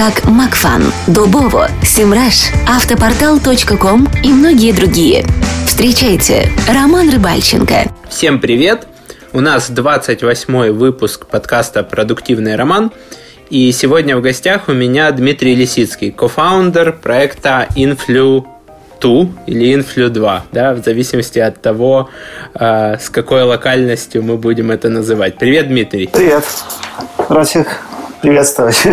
как Макфан, Дубово, Симраш, Автопортал.ком и многие другие. Встречайте, Роман Рыбальченко. Всем привет! У нас 28 выпуск подкаста «Продуктивный роман». И сегодня в гостях у меня Дмитрий Лисицкий, кофаундер проекта Influ 2 или Influ 2, да, в зависимости от того, э, с какой локальностью мы будем это называть. Привет, Дмитрий. Привет. Рад всех приветствовать.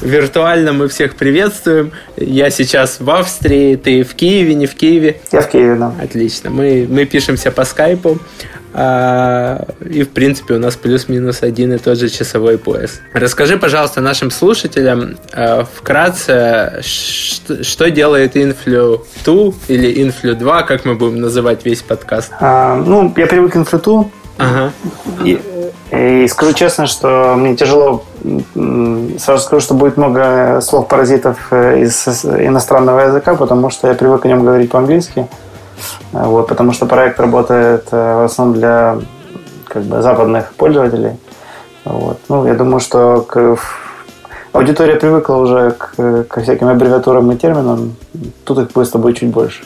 Виртуально мы всех приветствуем. Я сейчас в Австрии, ты в Киеве, не в Киеве? Я в Киеве, да. Отлично. Мы, мы пишемся по скайпу. А, и, в принципе, у нас плюс-минус один и тот же часовой пояс. Расскажи, пожалуйста, нашим слушателям а, вкратце, что, что делает Influ 2 или Influ 2, как мы будем называть весь подкаст? А, ну, я привык к Influ 2. Ага. И, и скажу честно, что мне тяжело, сразу скажу, что будет много слов-паразитов э, из иностранного языка, потому что я привык о нем говорить по-английски. Вот, потому что проект работает э, в основном для как бы, западных пользователей. Вот. Ну, я думаю, что к, аудитория привыкла уже к, ко всяким аббревиатурам и терминам. Тут их будет чуть больше.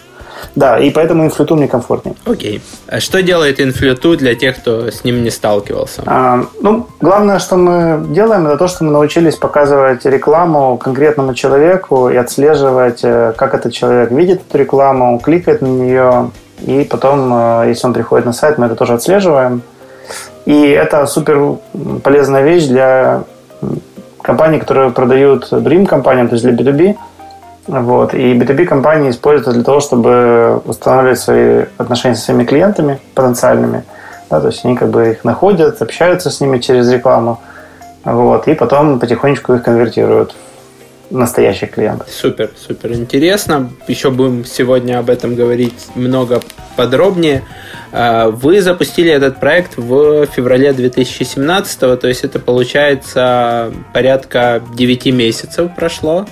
Да, и поэтому инфлюту мне комфортнее. Окей. А что делает инфлюту для тех, кто с ним не сталкивался? А, ну, главное, что мы делаем, это то, что мы научились показывать рекламу конкретному человеку и отслеживать, э, как этот человек видит эту рекламу, кликает на нее, и потом, э, если он приходит на сайт, мы это тоже отслеживаем. И это супер полезная вещь для компаний, которые продают Dream компаниям, то есть для B2B, вот. И B2B компании используют это для того, чтобы устанавливать свои отношения со своими клиентами потенциальными. Да, то есть они как бы их находят, общаются с ними через рекламу. Вот, и потом потихонечку их конвертируют в настоящих клиентов. Супер, супер интересно. Еще будем сегодня об этом говорить много подробнее. А, вы запустили этот проект в феврале 2017, то есть это получается порядка 9 месяцев прошло.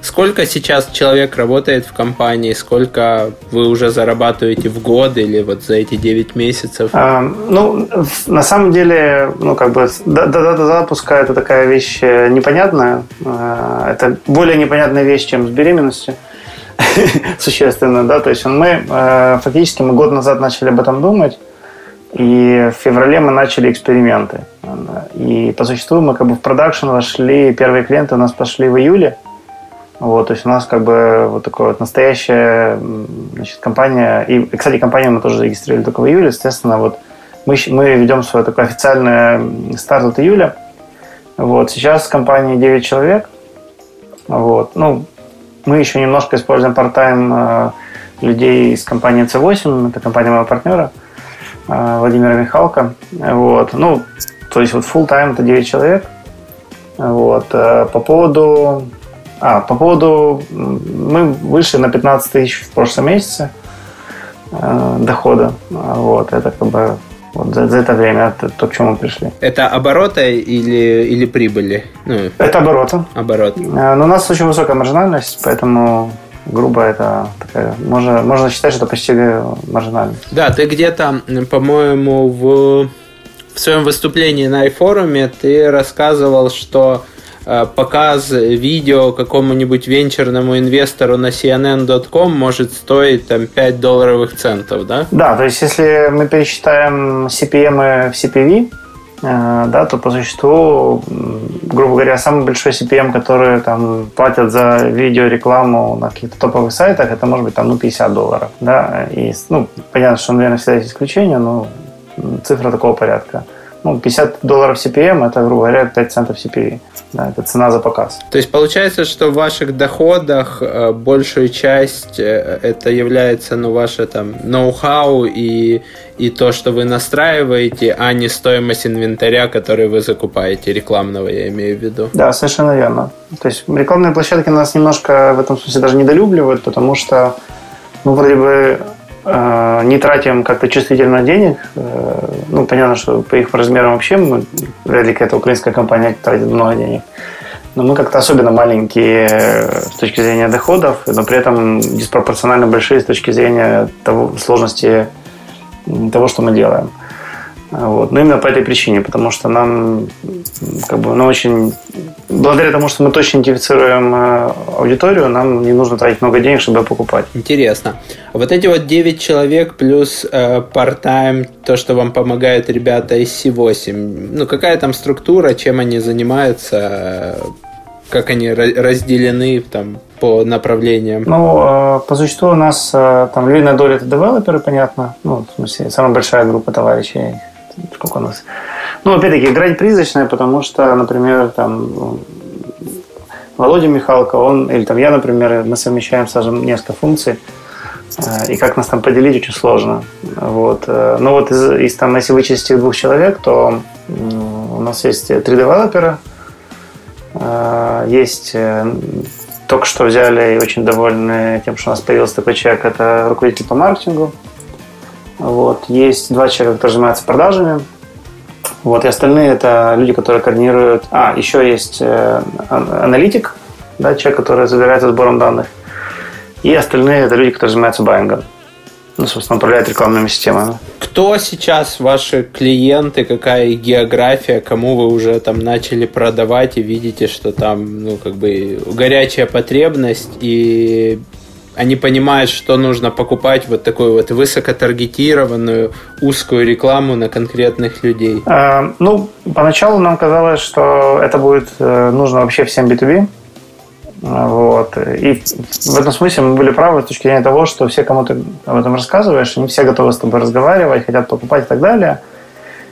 Сколько сейчас человек работает в компании? Сколько вы уже зарабатываете в год или вот за эти 9 месяцев? А, ну, на самом деле, ну, как бы дата запуска это такая вещь э, непонятная. А, это более непонятная вещь, чем с беременностью. Существенно, да. То есть мы э, фактически мы год назад начали об этом думать. И в феврале мы начали эксперименты. И по существу мы как бы в продакшн вошли, первые клиенты у нас пошли в июле. Вот, то есть у нас как бы вот такая вот настоящая значит, компания. И, кстати, компанию мы тоже зарегистрировали только в июле. Естественно, вот мы, мы ведем свой такой официальный старт от июля. Вот, сейчас в компании 9 человек. Вот, ну, мы еще немножко используем part-time э, людей из компании C8, это компания моего партнера э, Владимира Михалка. Вот, ну, то есть вот full-time это 9 человек. Вот, э, по поводу а, по поводу... Мы вышли на 15 тысяч в прошлом месяце э, дохода. Вот, это как бы вот за, за это время, это то, к чему мы пришли. Это обороты или, или прибыли? Ну, это обороты. Оборот. Э, но у нас очень высокая маржинальность, поэтому грубо это такая, можно, можно считать, что это почти маржинальность. Да, ты где-то, по-моему, в, в своем выступлении на iForum ты рассказывал, что показ видео какому-нибудь венчурному инвестору на CNN.com может стоить там 5 долларовых центов, да? Да, то есть если мы пересчитаем CPM в CPV, э, да, то по существу, грубо говоря, самый большой CPM, который там платят за видеорекламу на каких-то топовых сайтах, это может быть там ну, 50 долларов. Да? И, ну, понятно, что, наверное, всегда есть исключения, но цифра такого порядка. Ну, 50 долларов CPM это, грубо говоря, 5 центов CPV. Да, это цена за показ. То есть получается, что в ваших доходах э, большую часть э, это является ну, ваше там ноу-хау и, и то, что вы настраиваете, а не стоимость инвентаря, который вы закупаете, рекламного я имею в виду. Да, совершенно верно. То есть рекламные площадки нас немножко в этом смысле даже недолюбливают, потому что ну, вроде бы не тратим как-то чувствительно денег. Э, ну, понятно, что по их размерам вообще мы, вряд ли какая-то украинская компания тратит много денег. Но мы как-то особенно маленькие с точки зрения доходов, но при этом диспропорционально большие с точки зрения того, сложности того, что мы делаем. Вот. Но именно по этой причине, потому что нам как бы, ну, очень... Благодаря тому, что мы точно идентифицируем э, аудиторию, нам не нужно тратить много денег, чтобы покупать. Интересно. Вот эти вот 9 человек плюс э, part-time, то, что вам помогают ребята из C8, ну, какая там структура, чем они занимаются, как они разделены там по направлениям? Ну, э, по существу у нас э, там львиная доля это девелоперы, понятно. Ну, в смысле, самая большая группа товарищей сколько у нас. Ну, опять-таки, грань призрачная, потому что, например, там Володя Михалко, он, или там я, например, мы совмещаем, скажем, несколько функций, э, и как нас там поделить очень сложно. Вот. Э, но вот из, из там, если вычесть двух человек, то у нас есть три девелопера, э, есть только что взяли и очень довольны тем, что у нас появился такой человек, это руководитель по маркетингу, вот. Есть два человека, которые занимаются продажами. Вот. И остальные это люди, которые координируют... А, еще есть э, аналитик, да, человек, который забирается сбором данных. И остальные это люди, которые занимаются байингом. Ну, собственно, управляют рекламными системами. Кто сейчас ваши клиенты, какая география, кому вы уже там начали продавать и видите, что там, ну, как бы горячая потребность и они понимают, что нужно покупать вот такую вот высокотаргетированную узкую рекламу на конкретных людей? Э, ну, поначалу нам казалось, что это будет э, нужно вообще всем B2B. Вот. И в этом смысле мы были правы с точки зрения того, что все, кому ты об этом рассказываешь, они все готовы с тобой разговаривать, хотят покупать и так далее.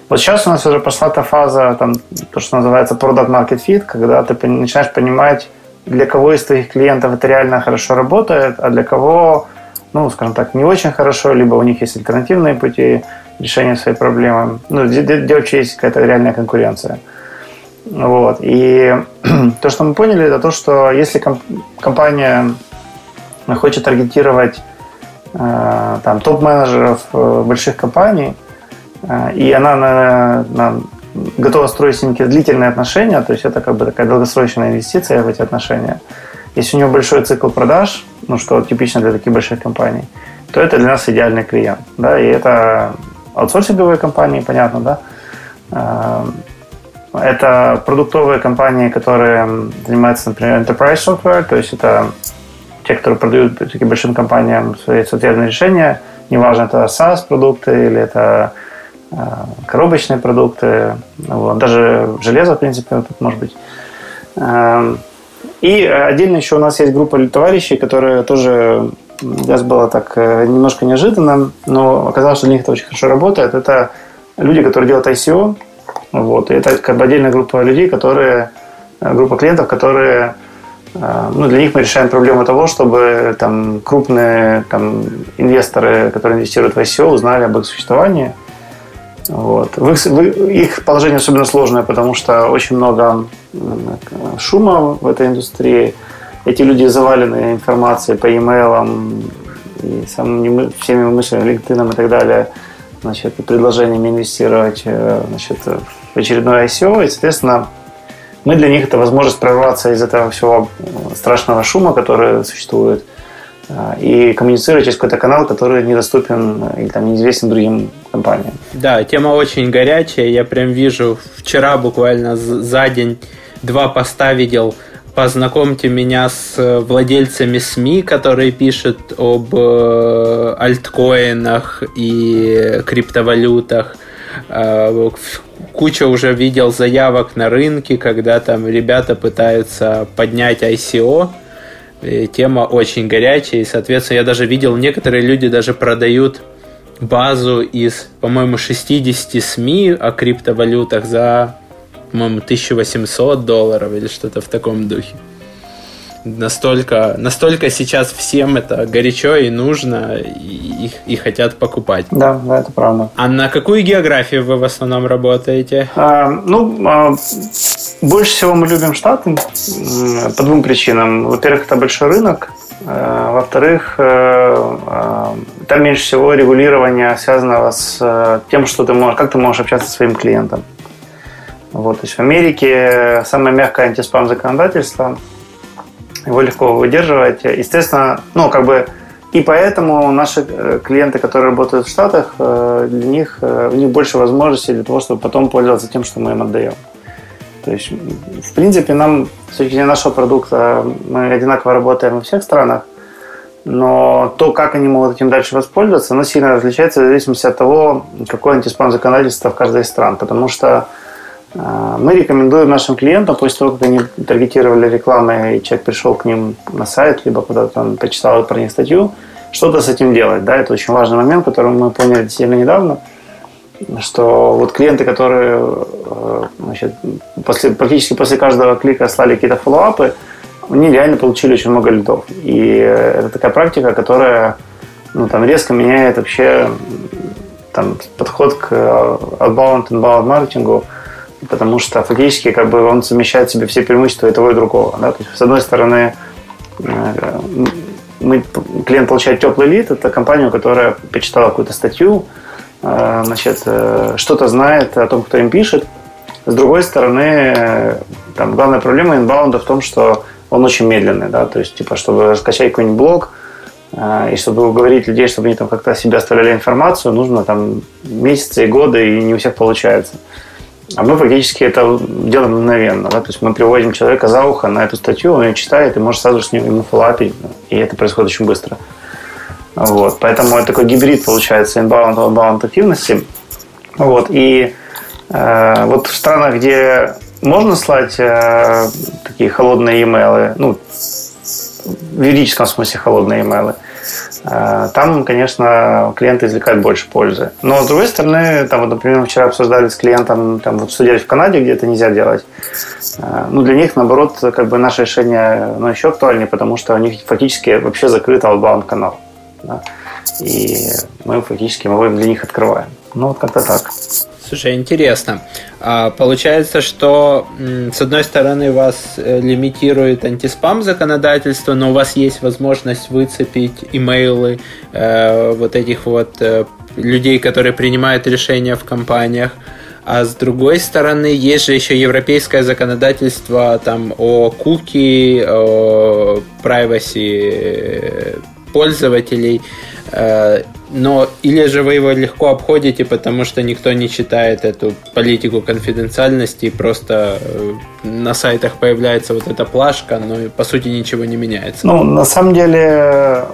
Вот сейчас у нас уже пошла та фаза, там, то, что называется product market fit, когда ты начинаешь понимать, для кого из твоих клиентов это реально хорошо работает, а для кого, ну, скажем так, не очень хорошо, либо у них есть альтернативные пути решения своей проблемы. Ну, где, где вообще есть какая-то реальная конкуренция. Вот. И то, что мы поняли, это то, что если комп- компания хочет таргетировать э, там, топ-менеджеров э, больших компаний, э, и она на, на готова строить с ним длительные отношения, то есть это как бы такая долгосрочная инвестиция в эти отношения. Если у него большой цикл продаж, ну что типично для таких больших компаний, то это для нас идеальный клиент. Да, и это аутсорсинговые компании, понятно, да. Эм, это продуктовые компании, которые занимаются, например, enterprise software, то есть это те, которые продают таким большим компаниям свои соответственные решения, неважно, это SaaS-продукты или это коробочные продукты, вот, даже железо, в принципе, тут может быть. Эм, и отдельно еще у нас есть группа товарищей, которые тоже для нас было так э, немножко неожиданно, но оказалось, что для них это очень хорошо работает. Это люди, которые делают ICO. Вот, и это как бы отдельная группа людей, которые, э, группа клиентов, которые ну, для них мы решаем проблему того, чтобы там, крупные там, инвесторы, которые инвестируют в ICO, узнали об их существовании – вот. В их, в их положение особенно сложное, потому что очень много шума в этой индустрии. Эти люди завалены информацией по e-mail и самыми, всеми мыслями, LinkedIn и так далее, значит, предложениями инвестировать э, значит, в очередное ICO. И, соответственно, мы для них это возможность прорваться из этого всего страшного шума, который существует – и коммуницировать через какой-то канал, который недоступен или там неизвестен другим компаниям. Да, тема очень горячая. Я прям вижу вчера буквально за день два поста видел познакомьте меня с владельцами СМИ, которые пишут об э, альткоинах и криптовалютах. э, куча уже видел заявок на рынке, когда там ребята пытаются поднять ICO. Тема очень горячая, и, соответственно, я даже видел, некоторые люди даже продают базу из, по-моему, 60 СМИ о криптовалютах за, по-моему, 1800 долларов или что-то в таком духе настолько, настолько сейчас всем это горячо и нужно, и, и хотят покупать. Да, да, это правда. А на какую географию вы в основном работаете? А, ну, а, больше всего мы любим Штаты по двум причинам. Во-первых, это большой рынок. А, во-вторых, а, а, там меньше всего регулирования, связанного с э, тем, что ты можешь, как ты можешь общаться со своим клиентом. Вот, то есть в Америке самое мягкое антиспам законодательство – его легко выдерживать. Естественно, ну, как бы и поэтому наши э, клиенты, которые работают в Штатах, э, для них, э, у них больше возможностей для того, чтобы потом пользоваться тем, что мы им отдаем. То есть, в принципе, нам с точки зрения нашего продукта мы одинаково работаем во всех странах, но то, как они могут этим дальше воспользоваться, оно сильно различается в зависимости от того, какое антиспам законодательство в каждой из стран. Потому что мы рекомендуем нашим клиентам, после того, как они таргетировали рекламу, и человек пришел к ним на сайт, либо куда-то он почитал про них статью, что-то с этим делать. Да? Это очень важный момент, который мы поняли сильно недавно, что вот клиенты, которые э, значит, после, практически после каждого клика слали какие-то фоллоуапы, они реально получили очень много лидов. И это такая практика, которая ну, там, резко меняет вообще там, подход к э, outbound, inbound маркетингу – потому что фактически как бы он совмещает в себе все преимущества и того и другого. Да? То есть, с одной стороны, э, мы, клиент получает теплый лид, это компания, которая почитала какую-то статью, э, значит, э, что-то знает о том, кто им пишет. С другой стороны, там, главная проблема инбаунда в том, что он очень медленный, да, то есть, типа, чтобы раскачать какой-нибудь блог, и чтобы уговорить людей, чтобы они там как-то себе оставляли информацию, нужно там месяцы и годы, и не у всех получается. А мы фактически это делаем мгновенно. Да? То есть мы приводим человека за ухо на эту статью, он ее читает и может сразу с ним ему фоллапить. И это происходит очень быстро. Вот. Поэтому это такой гибрид получается inbound outbound активности. Вот. И э, вот в странах, где можно слать э, такие холодные e-mail, ну, в юридическом смысле холодные e-mail, там, конечно, клиенты извлекают больше пользы. Но, с другой стороны, там, вот, например, вчера обсуждали с клиентом, там, вот, делать в Канаде, где это нельзя делать. Э, ну, для них, наоборот, как бы наше решение ну, еще актуальнее, потому что у них фактически вообще закрыт outbound канал. Да? И мы фактически мы для них открываем. Ну, вот как-то так. Слушай, интересно. А, получается, что с одной стороны вас э, лимитирует антиспам законодательство, но у вас есть возможность выцепить имейлы э, вот этих вот э, людей, которые принимают решения в компаниях. А с другой стороны, есть же еще европейское законодательство там о куки, о privacy э, пользователей. Э, но или же вы его легко обходите, потому что никто не читает эту политику конфиденциальности, просто э, на сайтах появляется вот эта плашка, но по сути ничего не меняется. Ну, на самом деле,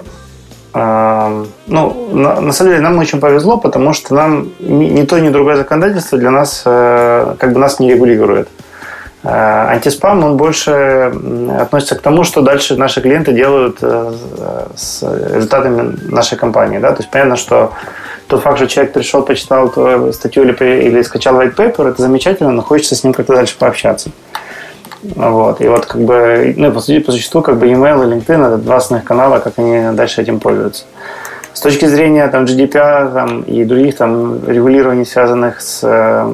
э, ну, на, самом деле нам очень повезло, потому что нам ни, то, ни другое законодательство для нас как бы нас не регулирует. Э, антиспам, он больше относится к тому, что дальше наши клиенты делают э, с результатами нашей компании. Да? То есть понятно, что тот факт, что человек пришел, почитал твою статью или, или скачал white paper, это замечательно, но хочется с ним как-то дальше пообщаться. Вот. И вот как бы, ну, по, сути, по существу, как бы email и LinkedIn это два основных канала, как они дальше этим пользуются. С точки зрения там, GDPR там, и других там, регулирований, связанных с, э,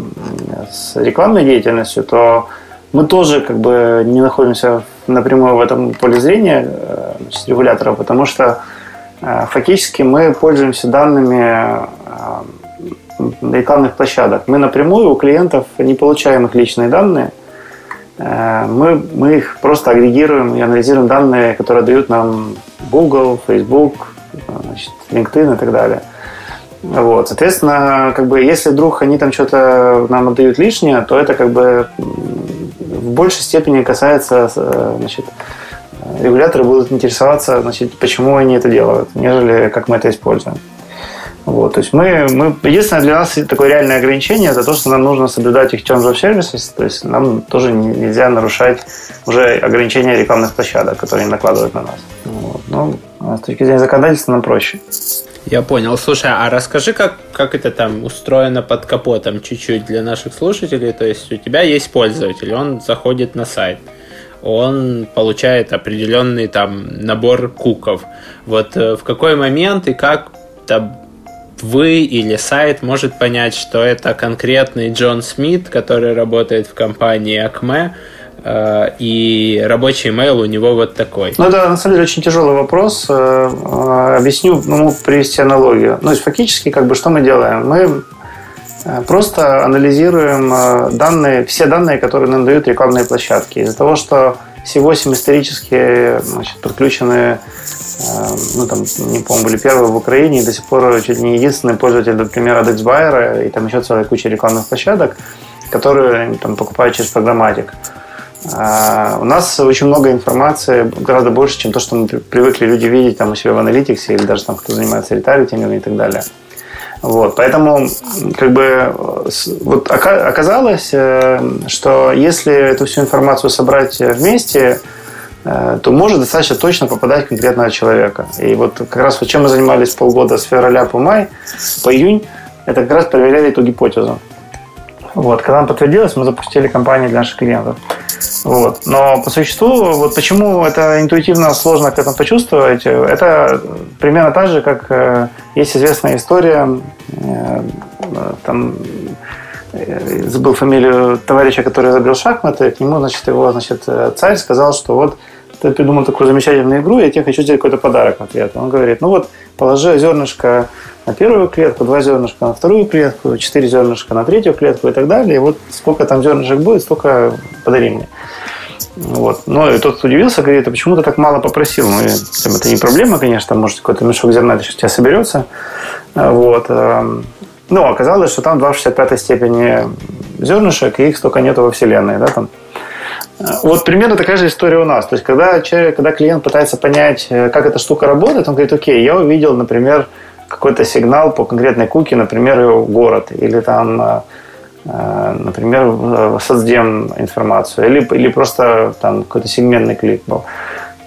с рекламной деятельностью, то мы тоже как бы не находимся напрямую в этом поле зрения э, значит, регулятора, потому что э, фактически мы пользуемся данными э, рекламных площадок. Мы напрямую у клиентов не получаем их личные данные, мы, мы их просто агрегируем и анализируем данные, которые дают нам Google, Facebook, значит, LinkedIn и так далее. Вот, соответственно, как бы, если вдруг они там что-то нам отдают лишнее, то это как бы в большей степени касается, э, значит, регуляторы будут интересоваться, значит, почему они это делают, нежели как мы это используем. Вот, то есть мы, мы, единственное для нас такое реальное ограничение это то, что нам нужно соблюдать их terms of services, то есть нам тоже нельзя нарушать уже ограничения рекламных площадок, которые они накладывают на нас. Вот. Но а с точки зрения законодательства нам проще. Я понял. Слушай, а расскажи, как, как это там устроено под капотом чуть-чуть для наших слушателей. То есть у тебя есть пользователь, он заходит на сайт, он получает определенный там набор куков. Вот э, в какой момент и как там вы или сайт может понять, что это конкретный Джон Смит, который работает в компании э, и рабочий email у него вот такой. Ну, это на самом деле очень тяжелый вопрос. Э, э, объясню, ну, привести аналогию. Ну, есть фактически, как бы, что мы делаем? Мы просто анализируем данные, все данные, которые нам дают рекламные площадки. Из-за того, что C8 исторически значит, подключены ну, там, не помню, были первые в Украине, и до сих пор чуть ли не единственный пользователь, например, AdExbuyer, и там еще целая куча рекламных площадок, которые там, покупают через программатик. А у нас очень много информации, гораздо больше, чем то, что мы привыкли люди видеть там, у себя в аналитиксе или даже там, кто занимается ретаргетингом и так далее. Вот, поэтому как бы вот оказалось, э, что если эту всю информацию собрать вместе, Э, то может достаточно точно попадать конкретного человека. И вот как раз вот чем мы занимались полгода с февраля по май, по июнь, это как раз проверяли эту гипотезу. Вот, когда она подтвердилась, мы запустили компанию для наших клиентов. Вот. Но по существу, вот почему это интуитивно сложно к этому почувствовать, это примерно так же, как э, есть известная история, э, там, забыл фамилию товарища, который изобрел шахматы, к нему, значит, его, значит, царь сказал, что вот ты придумал такую замечательную игру, я тебе хочу сделать какой-то подарок в ответ. Он говорит, ну вот, положи зернышко на первую клетку, два зернышка на вторую клетку, четыре зернышка на третью клетку и так далее. И вот сколько там зернышек будет, столько подари мне. Вот. Ну, и тот удивился, говорит, а почему ты так мало попросил? Ну, это не проблема, конечно, может, какой-то мешок зерна сейчас у тебя соберется. Вот. Эм, ну, оказалось, что там 2 в 65 степени зернышек, и их столько нету во Вселенной. Да, там. Вот примерно такая же история у нас. То есть, когда, человек, когда клиент пытается понять, э, как эта штука работает, он говорит, окей, я увидел, например, какой-то сигнал по конкретной куке, например, город, или там, э, э, например, соцдем информацию, или, или просто там какой-то сегментный клик был.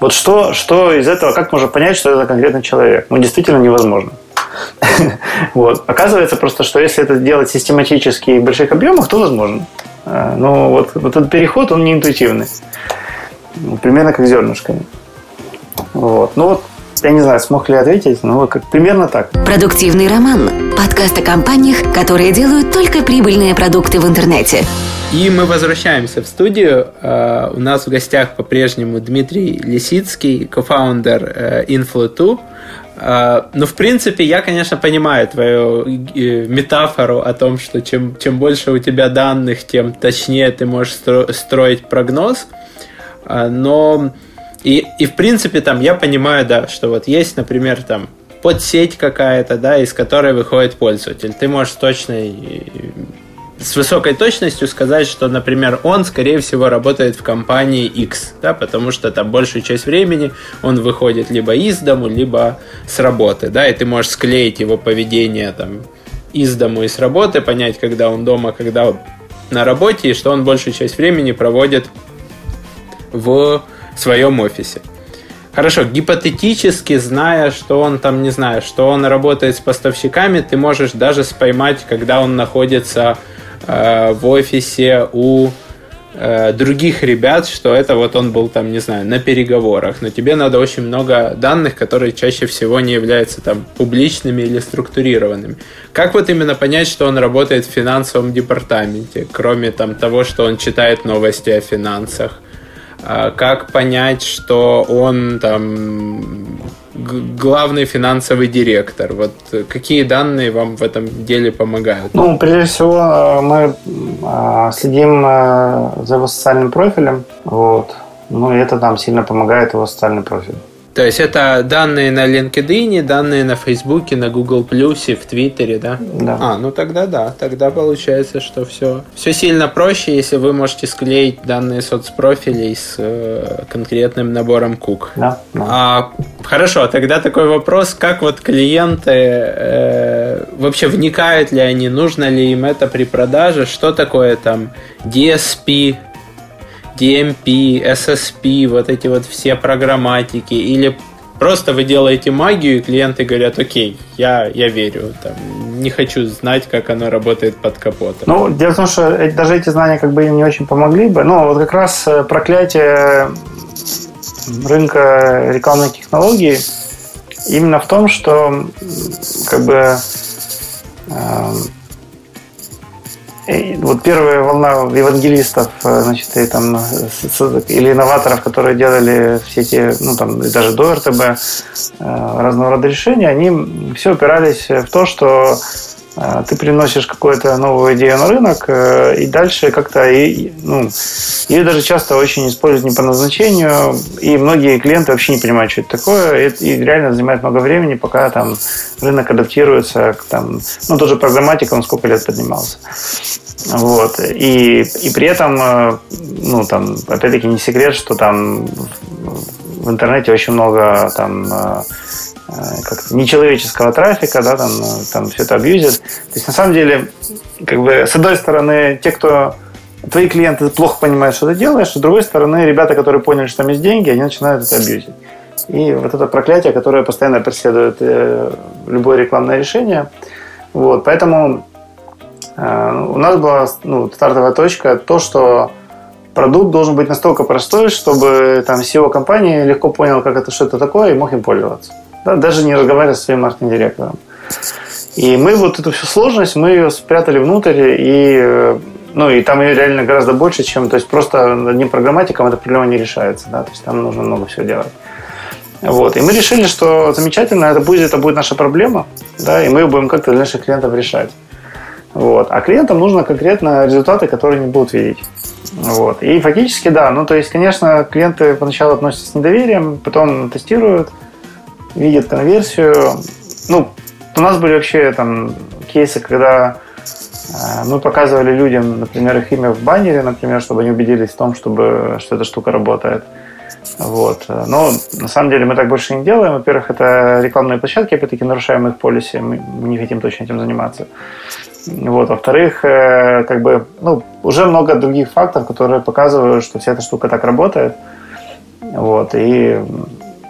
Вот что, что из этого, как можно понять, что это конкретный человек? Ну, действительно невозможно. Вот. Оказывается просто, что если это делать систематически в больших объемах, то возможно. Но вот, вот этот переход, он не интуитивный. Примерно как зернышками. Вот. Ну вот, я не знаю, смог ли ответить, но как, примерно так. Продуктивный роман. Подкаст о компаниях, которые делают только прибыльные продукты в интернете. И мы возвращаемся в студию. А, у нас в гостях по-прежнему Дмитрий Лисицкий, кофаундер Inflo2. А, ну, в принципе, я, конечно, понимаю твою э, метафору о том, что чем, чем больше у тебя данных, тем точнее ты можешь строить прогноз. Но и, и в принципе, там я понимаю, да, что вот есть, например, там подсеть какая-то, да, из которой выходит пользователь. Ты можешь точно с высокой точностью сказать, что, например, он, скорее всего, работает в компании X, да, потому что там большую часть времени он выходит либо из дому, либо с работы, да, и ты можешь склеить его поведение там из дому и с работы, понять, когда он дома, когда на работе, и что он большую часть времени проводит в своем офисе. Хорошо, гипотетически, зная, что он там, не знаю, что он работает с поставщиками, ты можешь даже споймать, когда он находится Э, в офисе у э, других ребят, что это вот он был там, не знаю, на переговорах, но тебе надо очень много данных, которые чаще всего не являются там публичными или структурированными. Как вот именно понять, что он работает в финансовом департаменте, кроме там того, что он читает новости о финансах? А как понять, что он там главный финансовый директор? Вот какие данные вам в этом деле помогают? Ну, прежде всего, мы а, следим а, за его социальным профилем. Вот. Ну, и это нам сильно помогает его социальный профиль. То есть это данные на LinkedIn, данные на Фейсбуке, на Google Плюсе, в Твиттере, да? Да. А, ну тогда да. Тогда получается, что все, все сильно проще, если вы можете склеить данные соцпрофилей с э, конкретным набором кук. Да, да. А, хорошо, тогда такой вопрос, как вот клиенты э, вообще вникают ли они, нужно ли им это при продаже, что такое там DSP, DMP, SSP, вот эти вот все программатики, или просто вы делаете магию, и клиенты говорят, окей, я, я верю, там, не хочу знать, как оно работает под капотом. Ну, дело в том, что даже эти знания как бы им не очень помогли бы. Ну, вот как раз э, проклятие рынка рекламных технологий именно в том, что как бы и вот первая волна евангелистов, э, значит, и там, э, или инноваторов, которые делали все эти, ну, там, и даже до РТБ, э, разного рода решения, они все упирались в то, что ты приносишь какую-то новую идею на рынок, э, и дальше как-то, и, ну, ее даже часто очень используют не по назначению, и многие клиенты вообще не понимают, что это такое, и, и реально занимает много времени, пока там рынок адаптируется к там, ну, тот же программатик, он сколько лет поднимался. Вот. И, и при этом, э, ну, там, опять-таки, не секрет, что там в- интернете очень много там э, как нечеловеческого трафика, да, там, э, там все это абьюзит. То есть, на самом деле, как бы, с одной стороны, те, кто твои клиенты плохо понимают, что ты делаешь, с другой стороны, ребята, которые поняли, что там есть деньги, они начинают это абьюзить. И вот это проклятие, которое постоянно преследует э, любое рекламное решение. Вот, поэтому э, у нас была ну, стартовая точка то, что продукт должен быть настолько простой, чтобы там SEO компании легко понял, как это что это такое, и мог им пользоваться. Да, даже не разговаривая со своим маркетинг-директором. И мы вот эту всю сложность, мы ее спрятали внутрь, и, э, ну, и там ее реально гораздо больше, чем, то есть просто одним программатиком эта проблема не решается, да, то есть там нужно много всего делать. Вот. И мы решили, что замечательно, это будет, это будет наша проблема, да, и мы ее будем как-то для наших клиентов решать. Вот. А клиентам нужно конкретно результаты, которые они будут видеть. Вот. И фактически, да, ну, то есть, конечно, клиенты поначалу относятся с недоверием, потом тестируют, видят конверсию. Ну, у нас были вообще там кейсы, когда э, мы показывали людям, например, их имя в баннере, например, чтобы они убедились в том, чтобы, что эта штука работает. Вот. Но на самом деле мы так больше не делаем. Во-первых, это рекламные площадки, опять-таки нарушаем их полиси, мы не хотим точно этим заниматься. Вот. Во-вторых, э, как бы, ну, уже много других фактов, которые показывают, что вся эта штука так работает. Вот. И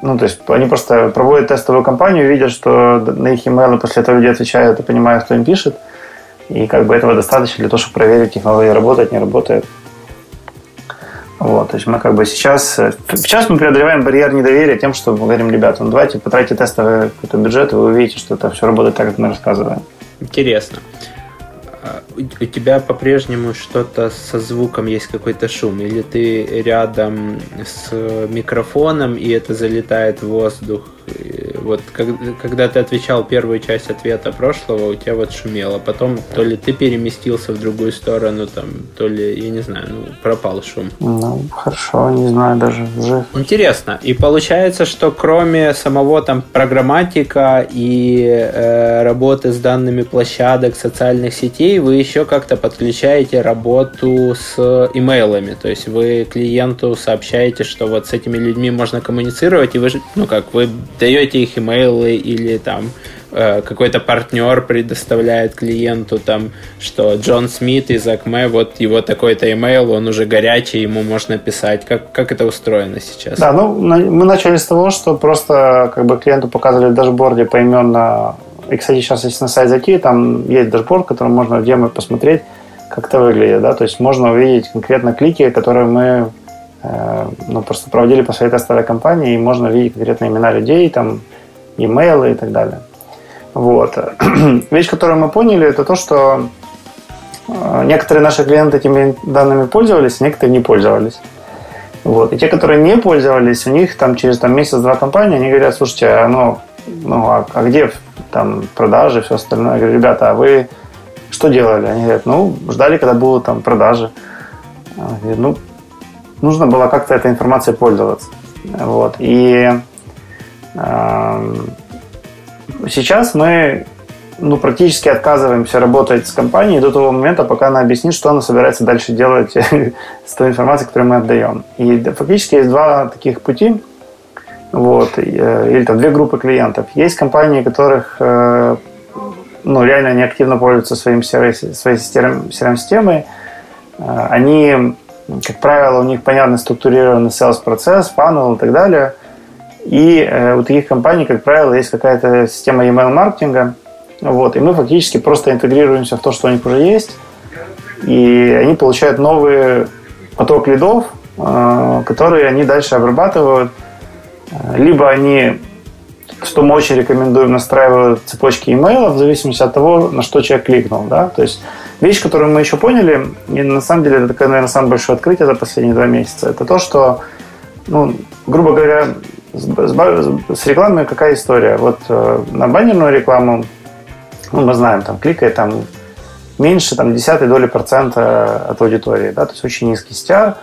ну, то есть они просто проводят тестовую кампанию, видят, что на их email после этого люди отвечают и понимают, кто им пишет. И как бы этого достаточно для того, чтобы проверить, технология работает, не работает. Вот, то есть мы как бы сейчас, сейчас мы преодолеваем барьер недоверия тем, что мы говорим, ребята, ну давайте потратьте тестовый какой-то бюджет, и вы увидите, что это все работает так, как мы рассказываем. Интересно. А У тебя по-прежнему что-то со звуком есть какой-то шум? Или ты рядом с микрофоном, и это залетает в воздух? И Вот как- когда ты отвечал первую часть ответа прошлого, у тебя вот шумело. Потом то ли ты переместился в другую сторону, там, то ли, я не знаю, ну, пропал шум. Ну, хорошо, не знаю, даже жив. Интересно. И получается, что кроме самого там программатика и э, работы с данными площадок, социальных сетей, вы еще как-то подключаете работу с имейлами. То есть вы клиенту сообщаете, что вот с этими людьми можно коммуницировать, и вы, же- ну как, вы даете их имейлы или там э, какой-то партнер предоставляет клиенту там, что Джон Смит из Acme, вот его такой-то имейл, он уже горячий, ему можно писать. Как, как это устроено сейчас? Да, ну, мы начали с того, что просто как бы клиенту показывали в дашборде поименно. И, кстати, сейчас, если на сайт зайти, там есть дашборд, который можно в демо посмотреть, как это выглядит, да, то есть можно увидеть конкретно клики, которые мы ну, просто проводили по своей тестовой кампании, и можно увидеть конкретно имена людей, там, имейлы и так далее. Вот. Вещь, которую мы поняли, это то, что э, некоторые наши клиенты этими данными пользовались, некоторые не пользовались. Вот. И те, которые не пользовались, у них там через там, месяц-два компании, они говорят, слушайте, а, ну, ну а, а где там продажи, все остальное? Я говорю, ребята, а вы что делали? Они говорят, ну, ждали, когда будут там продажи. Я говорю, ну, нужно было как-то этой информацией пользоваться. Вот. И Сейчас мы ну, практически отказываемся работать с компанией до того момента, пока она объяснит, что она собирается дальше делать с той информацией, которую мы отдаем. И фактически есть два таких пути, вот, э, или там две группы клиентов. Есть компании, которых э, ну, реально не активно пользуются своим CRM, своей CRM-системой. Э, они, как правило, у них понятно структурированный sales процесс, фанел и так далее. И у таких компаний, как правило, есть какая-то система email маркетинга, вот, и мы фактически просто интегрируемся в то, что у них уже есть, и они получают новый поток лидов, которые они дальше обрабатывают, либо они, что мы очень рекомендуем, настраивают цепочки имейлов в зависимости от того, на что человек кликнул. Да? То есть вещь, которую мы еще поняли, и на самом деле это такое, наверное, самое большое открытие за последние два месяца, это то, что, ну, грубо говоря, с, с, рекламой какая история? Вот э, на баннерную рекламу, ну, мы знаем, там кликает там меньше там, десятой доли процента от аудитории, да, то есть очень низкий стяг.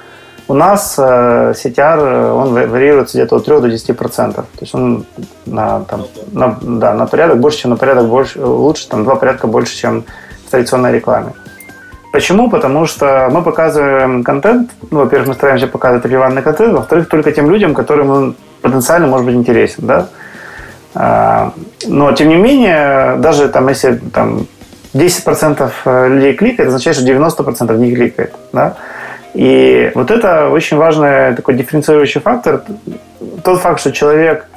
У нас э, CTR, э, он варьируется где-то от 3 до 10%. То есть он на, там, на, да, на порядок больше, чем на порядок больше, лучше, там два порядка больше, чем традиционной рекламе. Почему? Потому что мы показываем контент, ну, во-первых, мы стараемся показывать релевантный контент, во-вторых, только тем людям, которым он потенциально может быть интересен, да. А, но, тем не менее, даже там, если там 10% э, людей кликает, это означает, что 90% не кликает, да. И вот это очень важный такой дифференцирующий фактор. Тот факт, что человек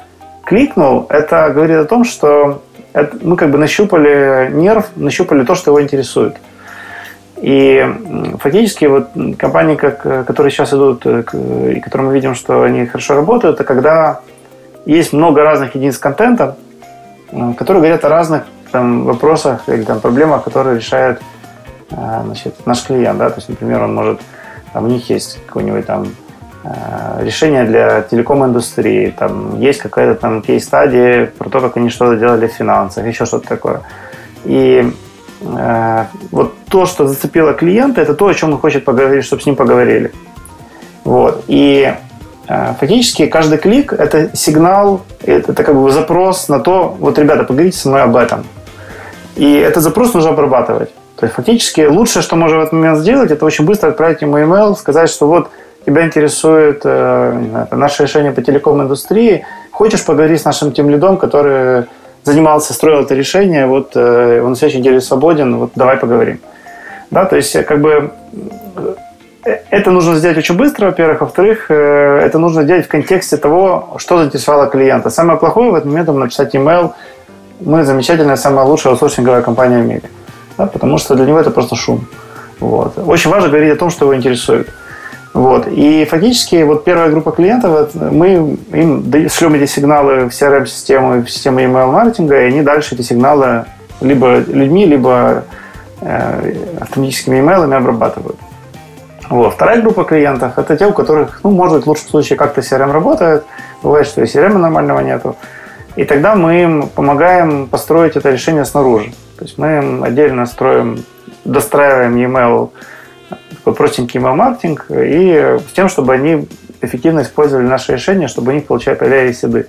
кликнул, это говорит о том, что это, мы как бы нащупали нерв, нащупали то, что его интересует. И фактически вот компании, как, которые сейчас идут, э, и которые мы видим, что они хорошо работают, это когда есть много разных единиц контента, которые говорят о разных там, вопросах или там, проблемах, которые решает э, значит, наш клиент. Да? То есть, например, он может там у них есть какое-нибудь там э, решение для телеком-индустрии, там есть какая-то там кейс-стадия про то, как они что-то делали в финансах, еще что-то такое. И э, вот то, что зацепило клиента, это то, о чем он хочет поговорить, чтобы с ним поговорили. Вот. И э, фактически каждый клик – это сигнал, это, это как бы запрос на то, вот, ребята, поговорите со мной об этом. И этот запрос нужно обрабатывать. То есть фактически лучшее, что можем в этот момент сделать, это очень быстро отправить ему email, сказать, что вот тебя интересует э, знаю, наше решение по телеком-индустрии, хочешь поговорить с нашим тем лидом, который занимался, строил это решение, вот э, он на следующей неделе свободен, вот давай поговорим. Да, то есть как бы э, это нужно сделать очень быстро, во-первых. Во-вторых, это нужно делать в контексте того, что заинтересовало клиента. Самое плохое в этот момент написать email «Мы замечательная, самая лучшая аутсорсинговая компания в мире» да, потому что для него это просто шум. Вот. Очень важно говорить о том, что его интересует. Вот. И фактически вот первая группа клиентов, мы им шлем эти сигналы в CRM-систему, в систему email-маркетинга, и они дальше эти сигналы либо людьми, либо э, автоматическими имейлами обрабатывают. Вот. Вторая группа клиентов – это те, у которых, ну, может быть, в лучшем случае как-то CRM работает, бывает, что и CRM нормального нету. И тогда мы им помогаем построить это решение снаружи. То есть мы отдельно строим, достраиваем e-mail, такой простенький email-маркетинг, и с тем, чтобы они эффективно использовали наши решения, чтобы у них получали, появлялись седы.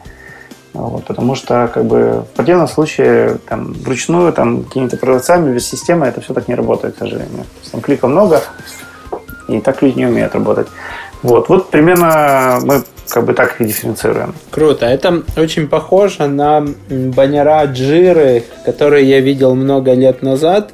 Вот, потому что как бы, в противном случае там, вручную там, какими-то продавцами без системы это все так не работает, к сожалению. Там кликов много, и так люди не умеют работать. Вот, вот примерно мы как бы так их дифференцируем. Круто. Это очень похоже на баннера Джиры, которые я видел много лет назад,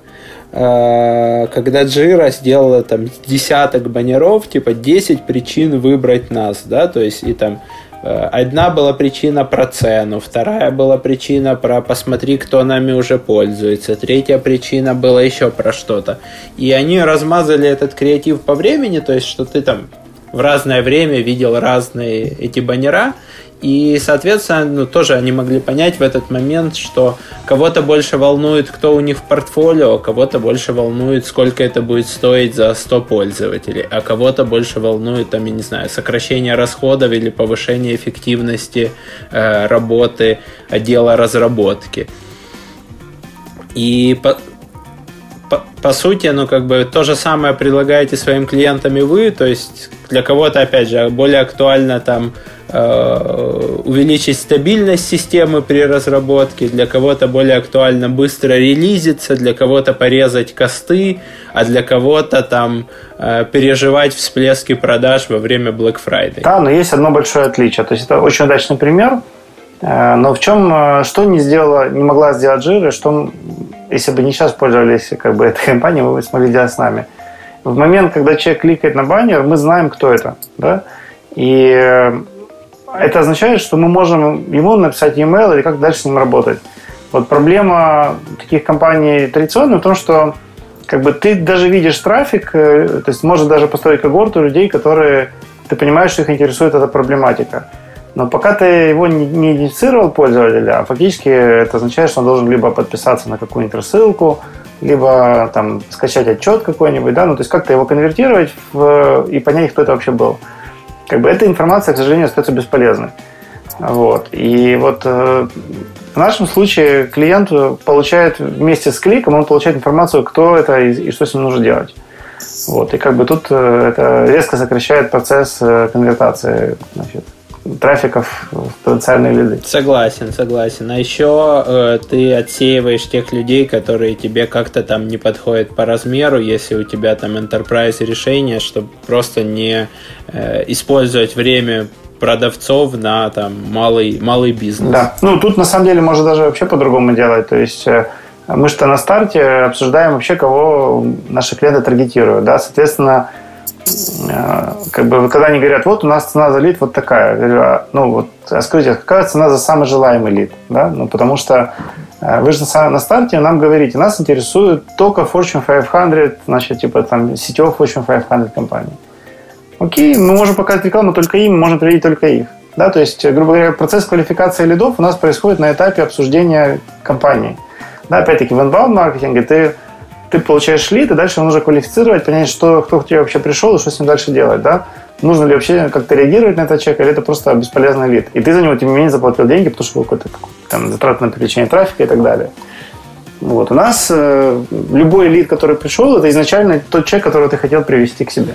когда Джира сделала там десяток баннеров, типа 10 причин выбрать нас, да, то есть и там э, Одна была причина про цену, вторая была причина про посмотри, кто нами уже пользуется, третья причина была еще про что-то. И они размазали этот креатив по времени, то есть что ты там в разное время видел разные эти баннера. И, соответственно, ну, тоже они могли понять в этот момент, что кого-то больше волнует, кто у них в портфолио, кого-то больше волнует, сколько это будет стоить за 100 пользователей, а кого-то больше волнует, там, я не знаю, сокращение расходов или повышение эффективности э, работы отдела разработки. И по, по, по сути, ну, как бы то же самое предлагаете своим клиентам и вы, то есть для кого-то, опять же, более актуально там увеличить стабильность системы при разработке, для кого-то более актуально быстро релизиться, для кого-то порезать косты, а для кого-то там э, переживать всплески продаж во время Black Friday. Да, но есть одно большое отличие. То есть это очень удачный пример, э, но в чем, э, что не сделала, не могла сделать Jira, что, если бы не сейчас пользовались как бы этой компанией, мы бы смогли делать с нами. В момент, когда человек кликает на баннер, мы знаем, кто это. Да? И это означает, что мы можем ему написать e-mail или как дальше с ним работать. Вот проблема таких компаний традиционных в том, что как бы ты даже видишь трафик, э, то есть можно даже построить когорту людей, которые ты понимаешь, что их интересует эта проблематика. Но пока ты его не идентифицировал пользователя, а фактически это означает, что он должен либо подписаться на какую-нибудь рассылку, либо там скачать отчет какой-нибудь, да, ну то есть как-то его конвертировать в, и понять, кто это вообще был. Как бы эта информация, к сожалению, остается бесполезной. Вот. И вот э, в нашем случае клиент получает вместе с кликом, он получает информацию, кто это и, и что с ним нужно делать. Вот. И как бы тут э, это резко сокращает процесс э, конвертации значит, трафиков в потенциальные лиды. Согласен, согласен. А еще э, ты отсеиваешь тех людей, которые тебе как-то там не подходят по размеру, если у тебя там enterprise решение, чтобы просто не э, использовать время продавцов на там малый, малый бизнес. Да. Ну, тут на самом деле можно даже вообще по-другому делать. То есть э, мы что на старте обсуждаем вообще, кого наши клиенты таргетируют. Да? Соответственно, как бы когда они говорят, вот у нас цена за лид вот такая, я говорю, а, ну вот, а скажите, какая цена за самый желаемый лид, да, ну потому что э, вы же на старте нам говорите, нас интересует только Fortune 500, значит, типа там сетевых Fortune 500 компаний. Окей, мы можем показать рекламу только им, можем приводить только их. Да, то есть, грубо говоря, процесс квалификации лидов у нас происходит на этапе обсуждения компании. Да, опять-таки, в inbound маркетинге ты ты получаешь лид, и дальше нужно квалифицировать, понять, что, кто к тебе вообще пришел и что с ним дальше делать, да? Нужно ли вообще как-то реагировать на этот человек, или это просто бесполезный лид? И ты за него, тем не менее, заплатил деньги, потому что какой-то там затрат на привлечение трафика и так далее. Вот. У нас э, любой лид, который пришел, это изначально тот человек, которого ты хотел привести к себе.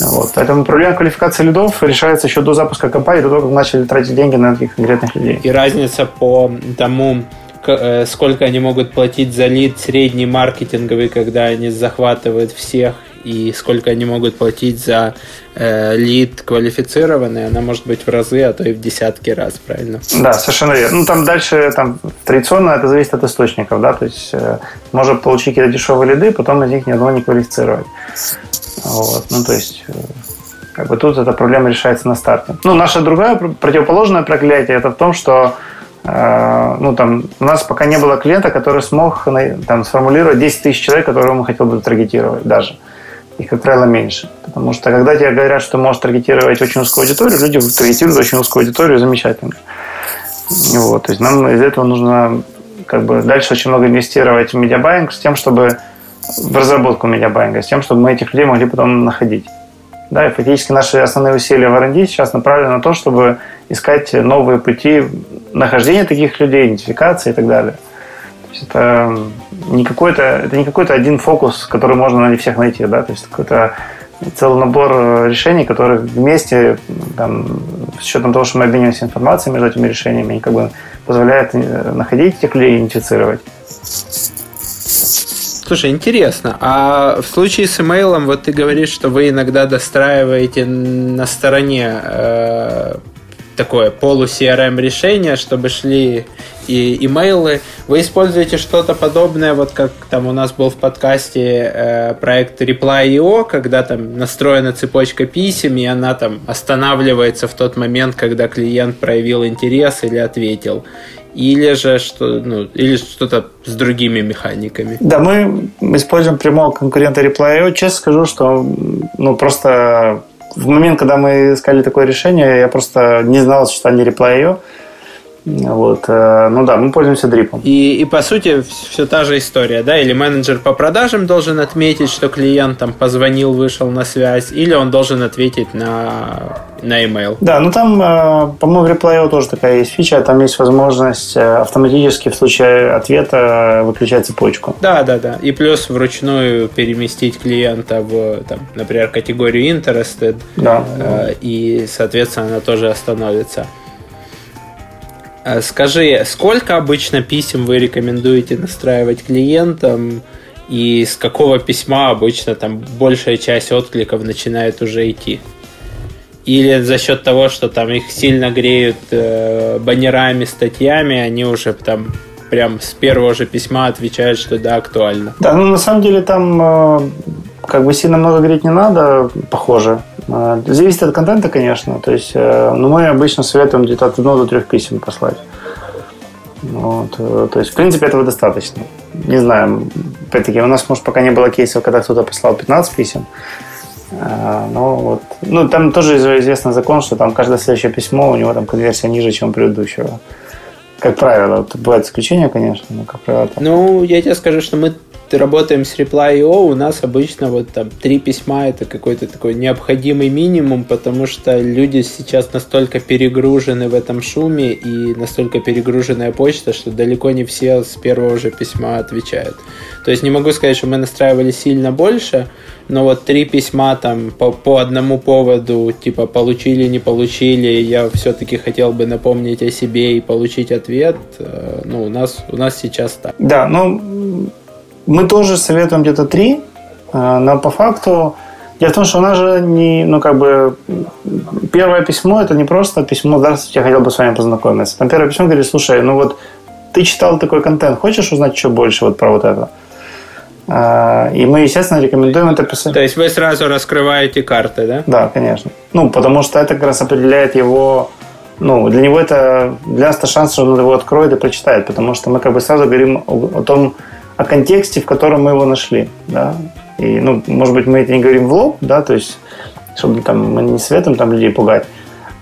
Вот. Поэтому проблема квалификации лидов решается еще до запуска компании, до того, как начали тратить деньги на таких конкретных людей. И разница по тому, сколько они могут платить за лид средний маркетинговый, когда они захватывают всех, и сколько они могут платить за э, лид квалифицированный, она может быть в разы, а то и в десятки раз, правильно? Да, совершенно верно. Ну, там дальше, там, традиционно это зависит от источников, да, то есть э, можно получить какие-то дешевые лиды, потом из них ни одного не квалифицировать. Вот, ну, то есть... Э, как бы тут эта проблема решается на старте. Ну, наша другая противоположное проклятие это в том, что Э, ну, там, у нас пока не было клиента, который смог там, сформулировать 10 тысяч человек, которого мы хотели бы таргетировать даже. Их, как правило, меньше. Потому что, когда тебе говорят, что можешь таргетировать очень узкую аудиторию, люди таргетируют очень узкую аудиторию замечательно. Вот, то есть нам из этого нужно как бы дальше очень много инвестировать в медиабайинг с тем, чтобы в разработку медиабайинга, с тем, чтобы мы этих людей могли потом находить. Да, и фактически наши основные усилия в R&D сейчас направлены на то, чтобы искать новые пути нахождения таких людей, идентификации и так далее. То есть это не какой-то, это не какой-то один фокус, который можно на всех найти, да, то есть какой-то целый набор решений, которые вместе, там, с учетом того, что мы обмениваемся информацией между этими решениями, как бы позволяют э, находить этих людей и идентифицировать. Слушай, интересно. А в случае с имейлом, вот ты говоришь, что вы иногда достраиваете на стороне э, такое полу-CRM решение, чтобы шли и имейлы. Вы используете что-то подобное, вот как там у нас был в подкасте э, проект Reply.io, когда там настроена цепочка писем, и она там останавливается в тот момент, когда клиент проявил интерес или ответил. Или же что, ну, или что-то с другими механиками. Да, мы используем прямого конкурента Reply.io. Честно скажу, что ну, просто в момент, когда мы искали такое решение, я просто не знал о существовании Reply.io. Вот, э, ну да, мы пользуемся дрипом. И, и по сути все та же история, да? Или менеджер по продажам должен отметить, что клиент там позвонил, вышел на связь, или он должен ответить на, на email. Да, ну там, э, по-моему, в Reply тоже такая есть фича, там есть возможность э, автоматически в случае ответа выключать цепочку. Да, да, да. И плюс вручную переместить клиента в, там, например, категорию interested, да. и, соответственно, она тоже остановится. Э, скажи, сколько обычно писем вы рекомендуете настраивать клиентам? И с какого письма обычно там большая часть откликов начинает уже идти? Или за счет того, что там их сильно греют э, баннерами, статьями, они уже там прям с первого же письма отвечают, что да, актуально. Да, ну на самом деле там э, как бы сильно много говорить не надо, похоже. Э, зависит от контента, конечно. То есть, э, но мы обычно советуем где-то от одного до трех писем послать. Вот. Э, то есть, в принципе, этого достаточно. Не знаю, опять-таки, у нас, может, пока не было кейсов, когда кто-то послал 15 писем. Но вот, ну, там тоже известный закон, что там каждое следующее письмо, у него там конверсия ниже, чем предыдущего. Как правило. Бывают исключения, конечно, но как правило. Так. Ну, я тебе скажу, что мы работаем с Reply.io, у нас обычно вот там три письма это какой-то такой необходимый минимум, потому что люди сейчас настолько перегружены в этом шуме и настолько перегруженная почта, что далеко не все с первого же письма отвечают. То есть не могу сказать, что мы настраивали сильно больше, но вот три письма там по, по одному поводу, типа получили, не получили, я все-таки хотел бы напомнить о себе и получить ответ, э, ну, у нас, у нас сейчас так. Да, ну, мы тоже советуем где-то три, э, но по факту Дело в том, что у нас же не, ну, как бы, первое письмо, это не просто письмо, здравствуйте, я хотел бы с вами познакомиться. Там первое письмо говорит, слушай, ну вот ты читал такой контент, хочешь узнать еще больше вот про вот это? А, и мы, естественно, рекомендуем это писать. То есть вы сразу раскрываете карты, да? Да, конечно. Ну, потому что это как раз определяет его ну, для него это, для нас это шанс, что он его откроет и прочитает, потому что мы как бы сразу говорим о, о том, о контексте, в котором мы его нашли, да, и, ну, может быть, мы это не говорим в лоб, да, то есть, чтобы там мы не советуем там людей пугать,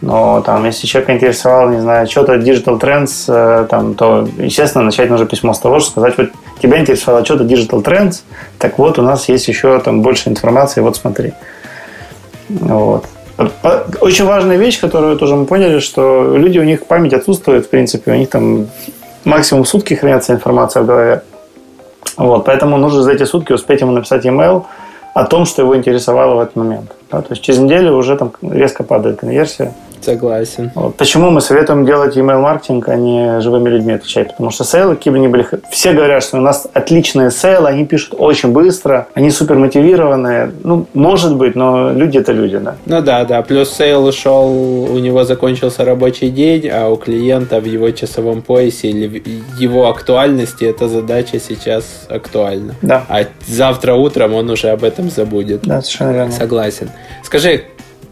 но там, если человек интересовал, не знаю, что-то Digital Trends, э, там, то, естественно, начать нужно письмо с того, что сказать, вот тебя интересовало что-то Digital Trends, так вот, у нас есть еще там больше информации, вот смотри. Вот. Очень важная вещь, которую тоже мы поняли, что люди, у них память отсутствует, в принципе, у них там максимум сутки хранится информация в голове. Вот, поэтому нужно за эти сутки успеть ему написать email о том, что его интересовало в этот момент. Да, то есть через неделю уже там резко падает конверсия. Согласен. Вот. Почему мы советуем делать email маркетинг, а не живыми людьми отвечать? Потому что сейлы, какие бы ни были, все говорят, что у нас отличные сейлы, они пишут очень быстро, они супер мотивированные. Ну, может быть, но люди это люди, да. Ну да, да. Плюс сейл ушел, у него закончился рабочий день, а у клиента в его часовом поясе или в его актуальности эта задача сейчас актуальна. Да. А завтра утром он уже об этом забудет. Да, совершенно верно. Согласен. Скажи,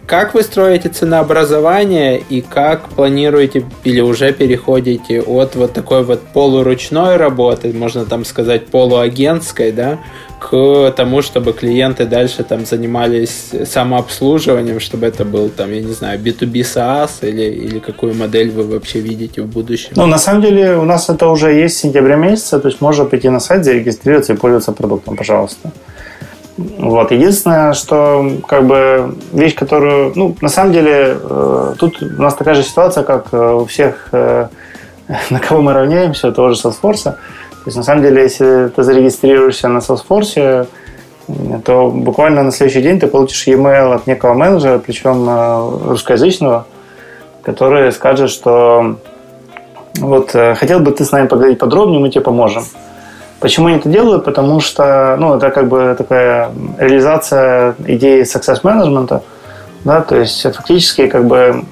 как вы строите ценообразование и как планируете или уже переходите от вот такой вот полуручной работы, можно там сказать полуагентской, да, к тому, чтобы клиенты дальше там занимались самообслуживанием, чтобы это был там, я не знаю, B2B SaaS или, или какую модель вы вообще видите в будущем? Ну, на самом деле у нас это уже есть в сентябре месяце, то есть можно прийти на сайт, зарегистрироваться и пользоваться продуктом, пожалуйста. Вот. Единственное, что как бы вещь, которую, ну, на самом деле, э, тут у нас такая же ситуация, как э, у всех, э, на кого мы равняемся, тоже Salesforce. То есть, на самом деле, если ты зарегистрируешься на Salesforce, то буквально на следующий день ты получишь e-mail от некого менеджера, причем э, русскоязычного, который скажет, что вот э, хотел бы ты с нами поговорить подробнее, мы тебе поможем. Почему они это делают? Потому что ну, это как бы такая реализация идеи success management. Да, то есть фактически как бы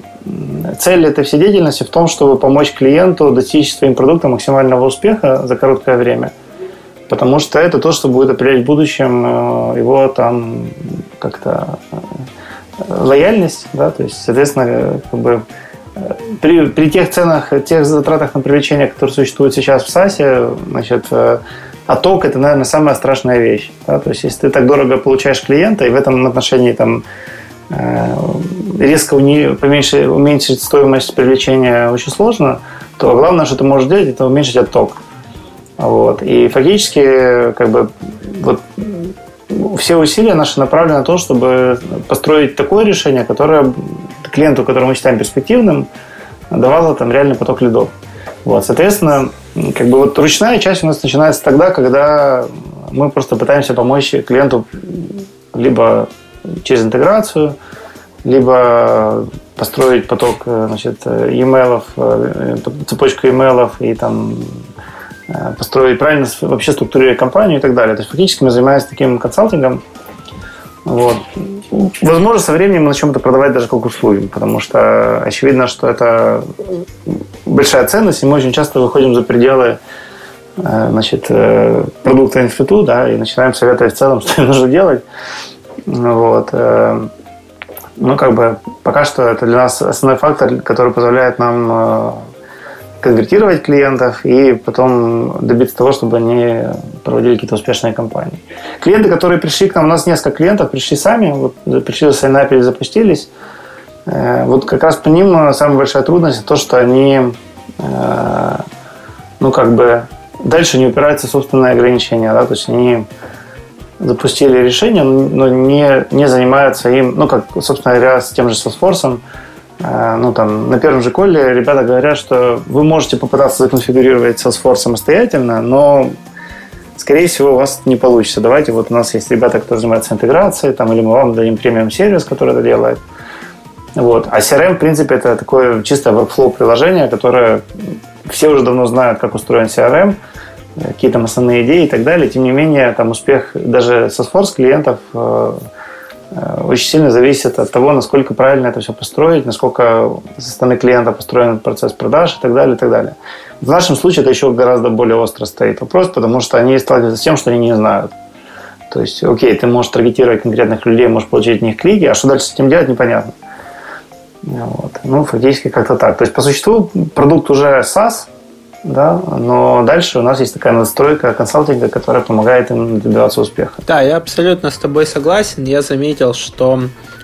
цель этой всей деятельности в том, чтобы помочь клиенту достичь своим продуктом максимального успеха за короткое время. Потому что это то, что будет определять в будущем э, его там как-то э, лояльность, да, то есть, соответственно, как бы при, при тех ценах, тех затратах на привлечение, которые существуют сейчас в САСе, значит, э, отток – это, наверное, самая страшная вещь. Да? То есть, если ты так дорого получаешь клиента, и в этом отношении там, э, резко поменьше, уменьшить стоимость привлечения очень сложно, то главное, что ты можешь делать, это уменьшить отток. Вот. И фактически как бы вот все усилия наши направлены на то, чтобы построить такое решение, которое клиенту, которого мы считаем перспективным, давало там реальный поток лидов. Вот, соответственно, как бы вот ручная часть у нас начинается тогда, когда мы просто пытаемся помочь клиенту либо через интеграцию, либо построить поток значит, e-mail, цепочку e-mail и там построить правильно вообще структурировать компанию и так далее. То есть фактически мы занимаемся таким консалтингом. Вот. Возможно, со временем мы начнем это продавать даже как услуги, потому что очевидно, что это большая ценность, и мы очень часто выходим за пределы э, значит, э, продукта института да, и начинаем советовать в целом, что нужно делать. Вот. Э, ну, как бы, пока что это для нас основной фактор, который позволяет нам конвертировать клиентов и потом добиться того, чтобы они проводили какие-то успешные кампании. Клиенты, которые пришли к нам, у нас несколько клиентов пришли сами, вот, пришли в сайнапе запустились. Э, вот как раз по ним самая большая трудность то, что они э, ну как бы дальше не упираются в собственные ограничения, да, то есть они запустили решение, но не, не занимаются им, ну как, собственно говоря, с тем же Salesforce, Э, ну, там, на первом же коле ребята говорят, что вы можете попытаться законфигурировать Salesforce самостоятельно, но, скорее всего, у вас не получится. Давайте, вот у нас есть ребята, которые занимаются интеграцией, там, или мы вам дадим премиум-сервис, который это делает. Вот. А CRM, в принципе, это такое чисто workflow приложение, которое все уже давно знают, как устроен CRM, какие там основные идеи и так далее. Тем не менее, там успех даже Salesforce клиентов э, Э, очень сильно зависит от того, насколько правильно это все построить, насколько со стороны клиента построен процесс продаж и так далее, и так далее. В нашем случае это еще гораздо более остро стоит вопрос, потому что они сталкиваются с тем, что они не знают. То есть, окей, ты можешь таргетировать конкретных людей, можешь получить от них клики, а что дальше с этим делать, непонятно. Вот. Ну, фактически как-то так. То есть, по существу, продукт уже SaaS, да, но дальше у нас есть такая настройка консалтинга, которая помогает им добиваться успеха. Да, я абсолютно с тобой согласен. Я заметил, что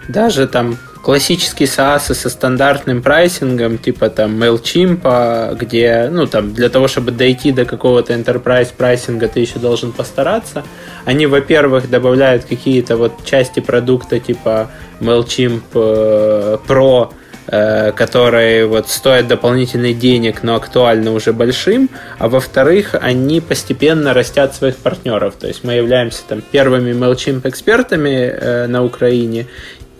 даже там классические SaaS со стандартным прайсингом, типа там MailChimp, где, ну, там, для того, чтобы дойти до какого-то enterprise прайсинга, ты еще должен постараться. Они, во-первых, добавляют какие-то вот части продукта, типа MailChimp э, Pro, которые вот стоят дополнительных денег, но актуальны уже большим, а во-вторых, они постепенно растят своих партнеров. То есть мы являемся там первыми MailChimp экспертами э, на Украине,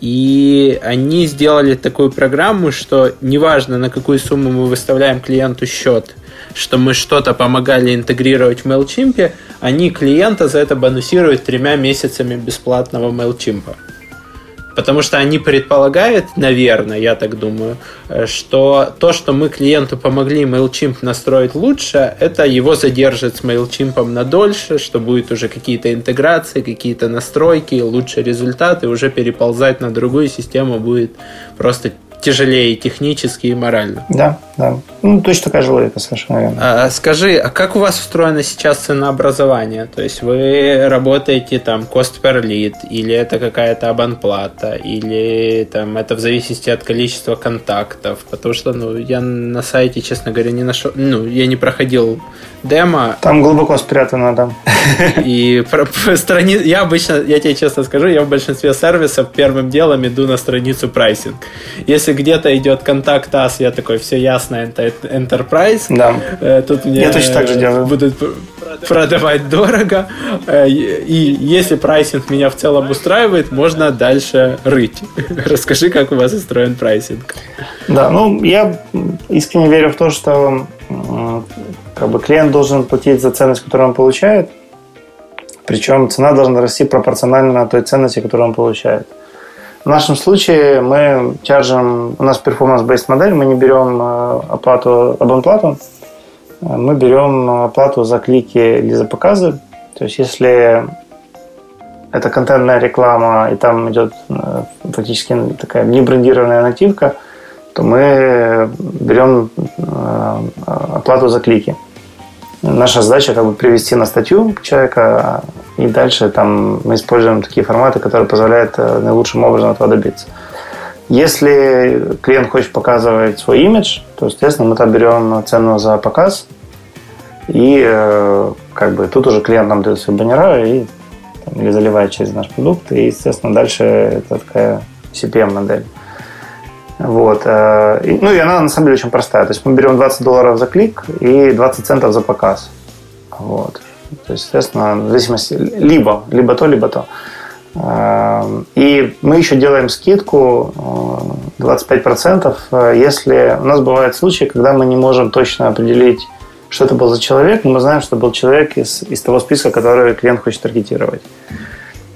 и они сделали такую программу, что неважно, на какую сумму мы выставляем клиенту счет, что мы что-то помогали интегрировать в MailChimp, они клиента за это бонусируют тремя месяцами бесплатного MailChimp. Потому что они предполагают, наверное, я так думаю, э, что то, что мы клиенту помогли MailChimp настроить лучше, это его задержит с MailChimp на дольше, что будет уже какие-то интеграции, какие-то настройки, лучшие результаты, уже переползать на другую систему будет просто тяжелее технически и морально. Да, да. Ну, точно такая же логика, совершенно верно. А, скажи, а как у вас устроено сейчас ценообразование? То есть вы работаете там cost per lead, или это какая-то абонплата, или там это в зависимости от количества контактов? Потому что, ну, я на сайте, честно говоря, не нашел, ну, я не проходил демо. Там глубоко спрятано, да. И про, про страни... я обычно, я тебе честно скажу, я в большинстве сервисов первым делом иду на страницу pricing. Если где-то идет contact us, я такой, все ясно, это Enterprise. Да. Э, тут мне я точно так же делаю. будут продавать дорого. Э, и если pricing меня в целом устраивает, можно дальше рыть. Расскажи, как у вас устроен pricing. Да, ну я искренне верю в то, что как бы клиент должен платить за ценность, которую он получает, причем цена должна расти пропорционально той ценности, которую он получает. В нашем случае мы чаржим, у нас performance-based модель, мы не берем э, оплату, абонплату, мы берем оплату за клики или за показы. То есть если это контентная реклама, и там идет э, фактически такая небрендированная нативка, то мы берем э, оплату за клики. Наша задача как бы привести на статью человека, и дальше там мы используем такие форматы, которые позволяют э, наилучшим образом этого добиться. Если клиент хочет показывать свой имидж, то, естественно, мы там берем цену за показ, и э, как бы тут уже клиент нам дает свои баннера и там, или заливает через наш продукт, и, естественно, дальше это такая CPM-модель. Вот. Э, ну и она на самом деле очень простая. То есть мы берем 20 долларов за клик и 20 центов за показ. Вот. То есть, естественно, в зависимости либо, либо то, либо то. Э, и мы еще делаем скидку 25%, э, если у нас бывают случаи, когда мы не можем точно определить, что это был за человек, но мы знаем, что был человек из, из того списка, который клиент хочет таргетировать.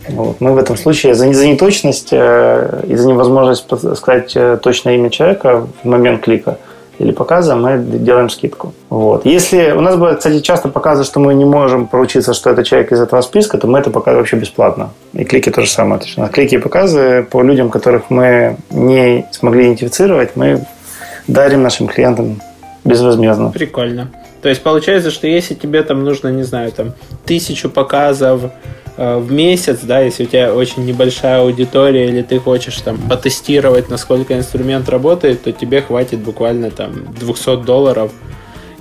Вот. Мы в этом случае за, за неточность э, и за невозможность сказать э, точное имя человека в момент клика или показа мы делаем скидку. Вот. Если у нас бывает, кстати, часто показывают, что мы не можем поручиться, что это человек из этого списка, то мы это показываем вообще бесплатно. И клики то же самое. То клики и показы по людям, которых мы не смогли идентифицировать, мы дарим нашим клиентам безвозмездно. Прикольно. То есть получается, что если тебе там нужно, не знаю, там тысячу показов в месяц, да, если у тебя очень небольшая аудитория или ты хочешь там потестировать, насколько инструмент работает, то тебе хватит буквально там 200 долларов.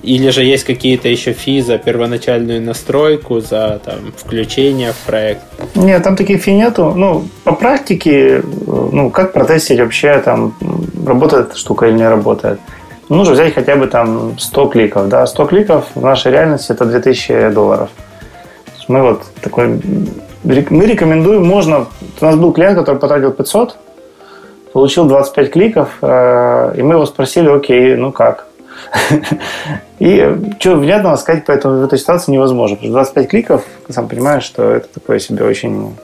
Или же есть какие-то еще фи за первоначальную настройку, за там, включение в проект? Нет, там таких фи нету. Ну, по практике, ну, как протестить вообще, там, работает штука или не работает. Нужно взять хотя бы там 100 кликов, да. 100 кликов в нашей реальности это 2000 долларов. Мы вот такой... Мы рекомендуем, можно... У нас был клиент, который потратил 500, получил 25 кликов, э, и мы его спросили, окей, ну как? И что внятного сказать поэтому в этой ситуации невозможно. Потому что 25 кликов, сам понимаешь, что это такое себе очень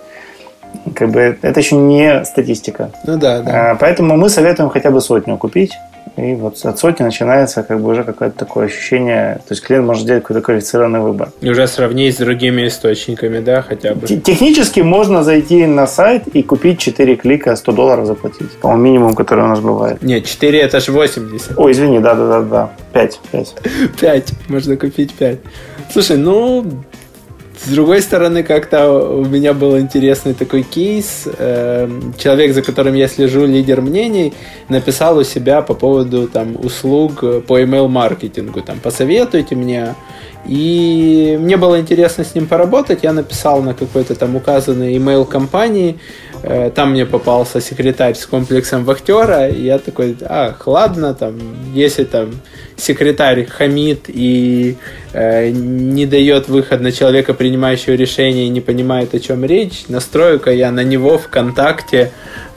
как бы это еще не статистика. Ну да, да. А, поэтому мы советуем хотя бы сотню купить. И вот от сотни начинается как бы уже какое-то такое ощущение, то есть клиент может сделать какой-то квалифицированный выбор. И уже сравнить с другими источниками, да, хотя бы. Технически можно зайти на сайт и купить 4 клика, 100 долларов заплатить. По-моему, минимум, который у нас бывает. Нет, 4 это же 80. Ой, извини, да-да-да, 5, 5. 5, можно купить 5. Слушай, ну, с другой стороны, как-то у меня был интересный такой кейс. Эм, человек, за которым я слежу, лидер мнений, написал у себя по поводу там, услуг по email-маркетингу. Там, посоветуйте мне. И мне было интересно с ним поработать. Я написал на какой-то там указанной email компании. Э, там мне попался секретарь с комплексом вахтера. И я такой, ах, ладно, там, если там секретарь хамит и э, не дает выход на человека, принимающего решение, и не понимает, о чем речь, настрою-ка я на него ВКонтакте,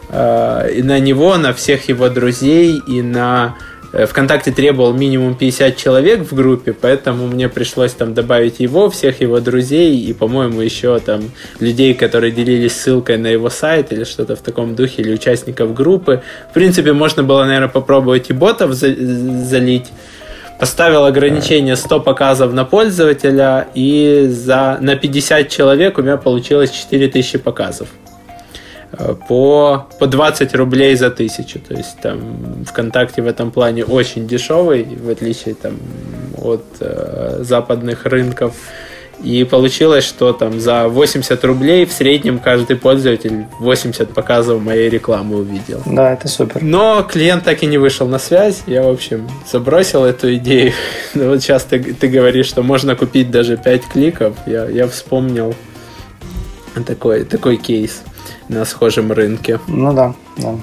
э, и на него, на всех его друзей и на Э, ВКонтакте требовал минимум 50 человек в группе, поэтому мне пришлось там добавить его, всех его друзей и, по-моему, еще там людей, которые делились ссылкой на его сайт или что-то в таком духе, или участников группы. В принципе, можно было, наверное, попробовать и ботов залить. Поставил ограничение 100 показов на пользователя, и за, на 50 человек у меня получилось 4000 показов по, по 20 рублей за тысячу. То есть там ВКонтакте в этом плане очень дешевый, в отличие там, от э, западных рынков. И получилось, что там за 80 рублей в среднем каждый пользователь 80 показов моей рекламы увидел. Да, это супер. Но клиент так и не вышел на связь. Я, в общем, забросил эту идею. Но вот сейчас ты, ты говоришь, что можно купить даже 5 кликов. Я, я вспомнил такой, такой кейс на схожем рынке. Ну да, да.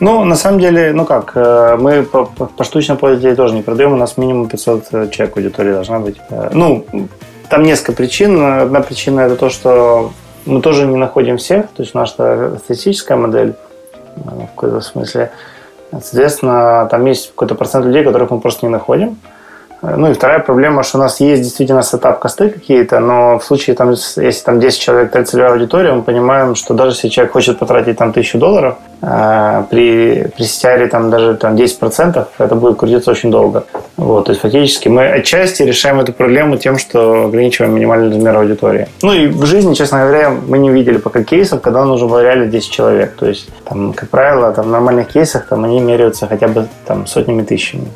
Ну, на самом деле, ну как, э, мы по, по, по штучному тоже не продаем, у нас минимум 500 э, человек аудитории должна быть. Э, ну, там несколько причин. Одна причина это то, что мы тоже не находим всех, то есть наша статистическая модель в каком-то смысле. Соответственно, там есть какой-то процент людей, которых мы просто не находим. Ну и вторая проблема, что у нас есть действительно setup cost ы какие-то, но в случае, там, если там 10 человек целевая аудитория, мы понимаем, что даже если человек хочет потратить там тысячу долларов, э, при, при CTR там даже там 10% это будет крутиться очень долго. Вот, то есть фактически мы отчасти решаем эту проблему тем, что ограничиваем минимальный размер аудитории. Ну и в жизни, честно говоря, мы не видели пока кейсов, когда нужно было реально 10 человек. То есть, там, как правило, там, в нормальных кейсах там, они меряются хотя бы там, сотнями тысячами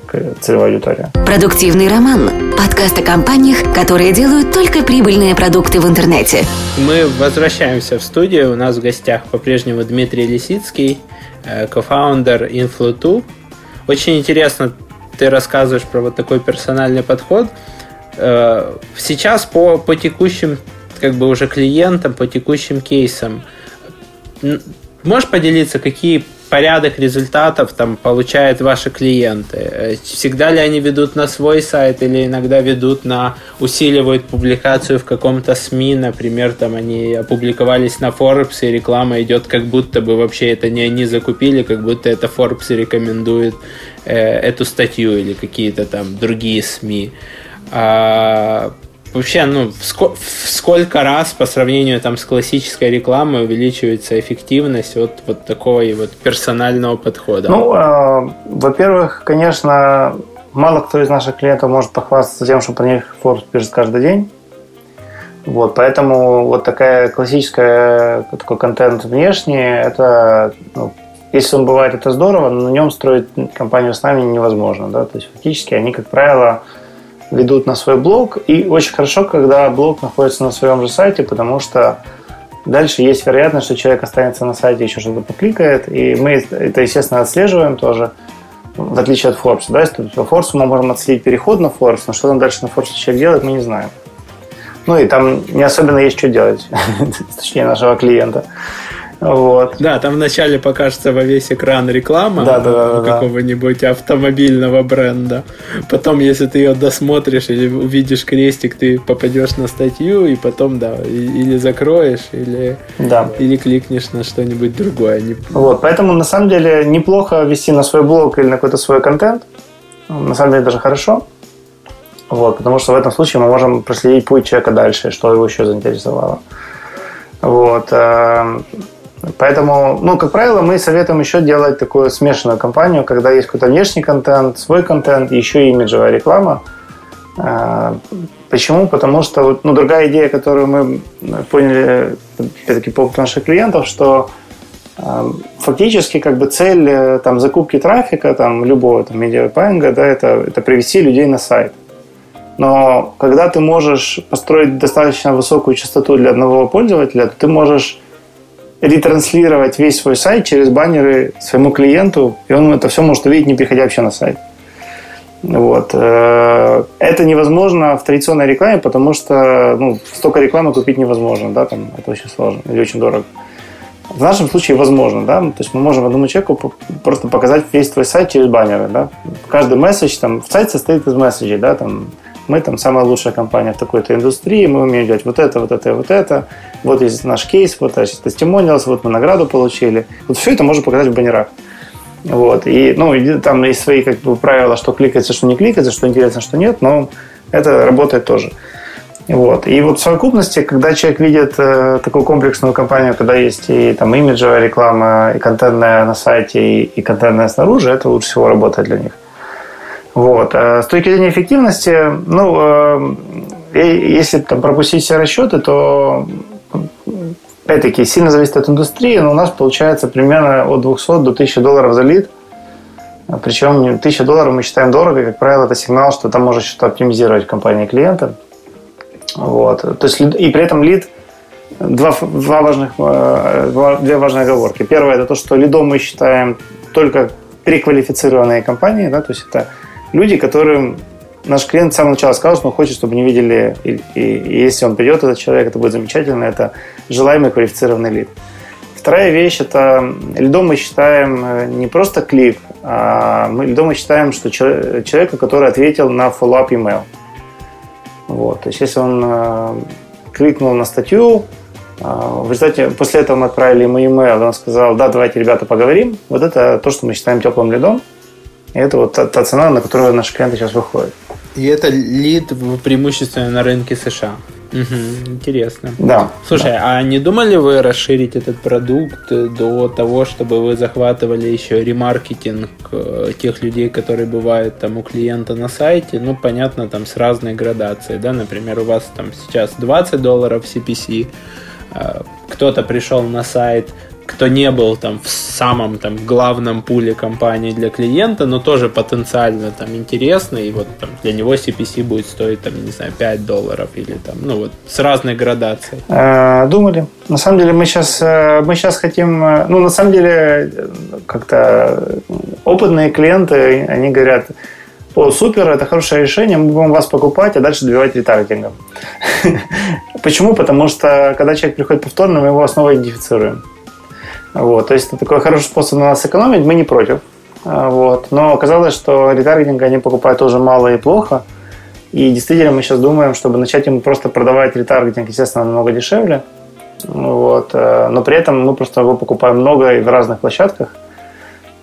целевой аудитории. Продуктивный роман. Подкаст о компаниях, которые делают только прибыльные продукты в интернете. Мы возвращаемся в студию. У нас в гостях по-прежнему Дмитрий Лисицкий, э, кофаундер Influ2. Очень интересно ты рассказываешь про вот такой персональный подход. Э, сейчас по, по текущим как бы уже клиентам, по текущим кейсам, можешь поделиться, какие порядок результатов там получают ваши клиенты? Э, всегда ли они ведут на свой сайт или иногда ведут на усиливают публикацию в каком-то СМИ, например, там они опубликовались на Forbes и реклама идет как будто бы вообще это не они закупили, как будто это Forbes рекомендует э, эту статью или какие-то там другие СМИ. А, вообще, ну, в, ско- в сколько раз по сравнению там с классической рекламой увеличивается эффективность от вот такого и вот персонального подхода? Ну, э, во-первых, конечно, мало кто из наших клиентов может похвастаться тем, что про них Forbes пишет каждый день. Вот, поэтому вот такая классическая такой контент внешний, это ну, если он бывает, это здорово, но на нем строить компанию с нами невозможно. Да? То есть фактически они, как правило, ведут на свой блог. И очень хорошо, когда блог находится на своем же сайте, потому что дальше есть вероятность, что человек останется на сайте, еще что-то покликает. И мы это, естественно, отслеживаем тоже, в отличие от Forbes. Да? По Forbes мы можем отследить переход на Forbes, но что там дальше на Forbes человек делает, мы не знаем. Ну и там не особенно есть что делать, точнее нашего клиента. Вот. Да, там вначале покажется во весь экран реклама да, да, да, какого-нибудь автомобильного бренда. Потом, если ты ее досмотришь или увидишь крестик, ты попадешь на статью, и потом, да, или закроешь, или, да. или кликнешь на что-нибудь другое. Вот, поэтому на самом деле неплохо вести на свой блог или на какой-то свой контент. На самом деле даже хорошо. Вот, потому что в этом случае мы можем проследить путь человека дальше, что его еще заинтересовало. Вот. Поэтому, ну, как правило, мы советуем еще делать такую смешанную кампанию, когда есть какой-то внешний контент, свой контент, еще и имиджевая реклама. А, почему? Потому что ну, другая идея, которую мы поняли, опять-таки, по опыту наших клиентов, что а, фактически как бы цель э, там, закупки трафика, там, любого там, медиапайинга, да, это, это привести людей на сайт. Но когда ты можешь построить достаточно высокую частоту для одного пользователя, то ты можешь ретранслировать весь свой сайт через баннеры своему клиенту, и он это все может увидеть, не приходя вообще на сайт. Вот. Э, это невозможно в традиционной рекламе, потому что ну, столько рекламы купить невозможно, да, там это очень сложно или очень дорого. В нашем случае возможно, да, то есть мы можем одному человеку просто показать весь твой сайт через баннеры, да. Каждый месседж, там, в сайт состоит из месседжей, да, там, мы там самая лучшая компания в такой-то индустрии, мы умеем делать вот это, вот это, вот это, вот есть наш кейс, вот есть тестимониалс, вот мы награду получили. Вот все это можно показать в баннерах. Вот. И, ну, и там есть свои как бы, правила, что кликается, что не кликается, что интересно, что нет, но это работает тоже. Вот. И вот в совокупности, когда человек видит э, такую комплексную компанию, когда есть и там имиджевая реклама, и контентная на сайте, и, и контентная снаружи, это лучше всего работает для них. Вот. А с точки зрения эффективности, ну, э, если там пропустить все расчеты, то опять-таки сильно зависит от индустрии, но у нас получается примерно от 200 до 1000 долларов за лид. Причем 1000 долларов мы считаем дорого, и, как правило, это сигнал, что там можно что-то оптимизировать компании клиента. Вот. То есть, и при этом лид два, два важных, э, две важные оговорки. Первое – это то, что лидом мы считаем только переквалифицированные компании, да, то есть это люди, которым наш клиент с самого начала сказал, что он хочет, чтобы не видели, и, и, и если он придет, этот человек, это будет замечательно, это желаемый квалифицированный лид. Вторая вещь – это лидом мы считаем э, не просто клик, а мы лидом мы считаем, что человека, который ответил на follow-up email. Вот. То есть, если он э, кликнул на статью, э, в результате после этого мы отправили ему email, он сказал, да, давайте, ребята, поговорим. Вот это то, что мы считаем теплым лидом. И это вот та, та цена, на которую наши клиенты сейчас выходят. И это лид преимущественно на рынке США. Угу, интересно. Да. Слушай, да. а не думали вы расширить этот продукт до того, чтобы вы захватывали еще ремаркетинг э, тех людей, которые бывают там у клиента на сайте? Ну, понятно, там с разной градацией, да, например, у вас там сейчас 20 долларов CPC, э, кто-то пришел на сайт, кто не был там в самом там главном пуле компании для клиента, но тоже потенциально там интересный, и вот там для него CPC будет стоить там, не знаю, 5 долларов или там, ну вот с разной градацией. Э, думали. На самом деле мы сейчас, э, мы сейчас хотим, э, ну на самом деле как-то опытные клиенты, они говорят, о, супер, это хорошее решение, мы будем вас покупать, а дальше добивать ретаргетингом. Почему? Потому что, когда человек приходит повторно, мы его снова идентифицируем. Вот, то есть это такой хороший способ на нас сэкономить, мы не против. А, вот. Но оказалось, что ретаргетинг они покупают тоже мало и плохо. И действительно мы сейчас думаем, чтобы начать им просто продавать ретаргетинг, естественно, намного дешевле. Вот. Э, но при этом мы просто его покупаем много и в разных площадках –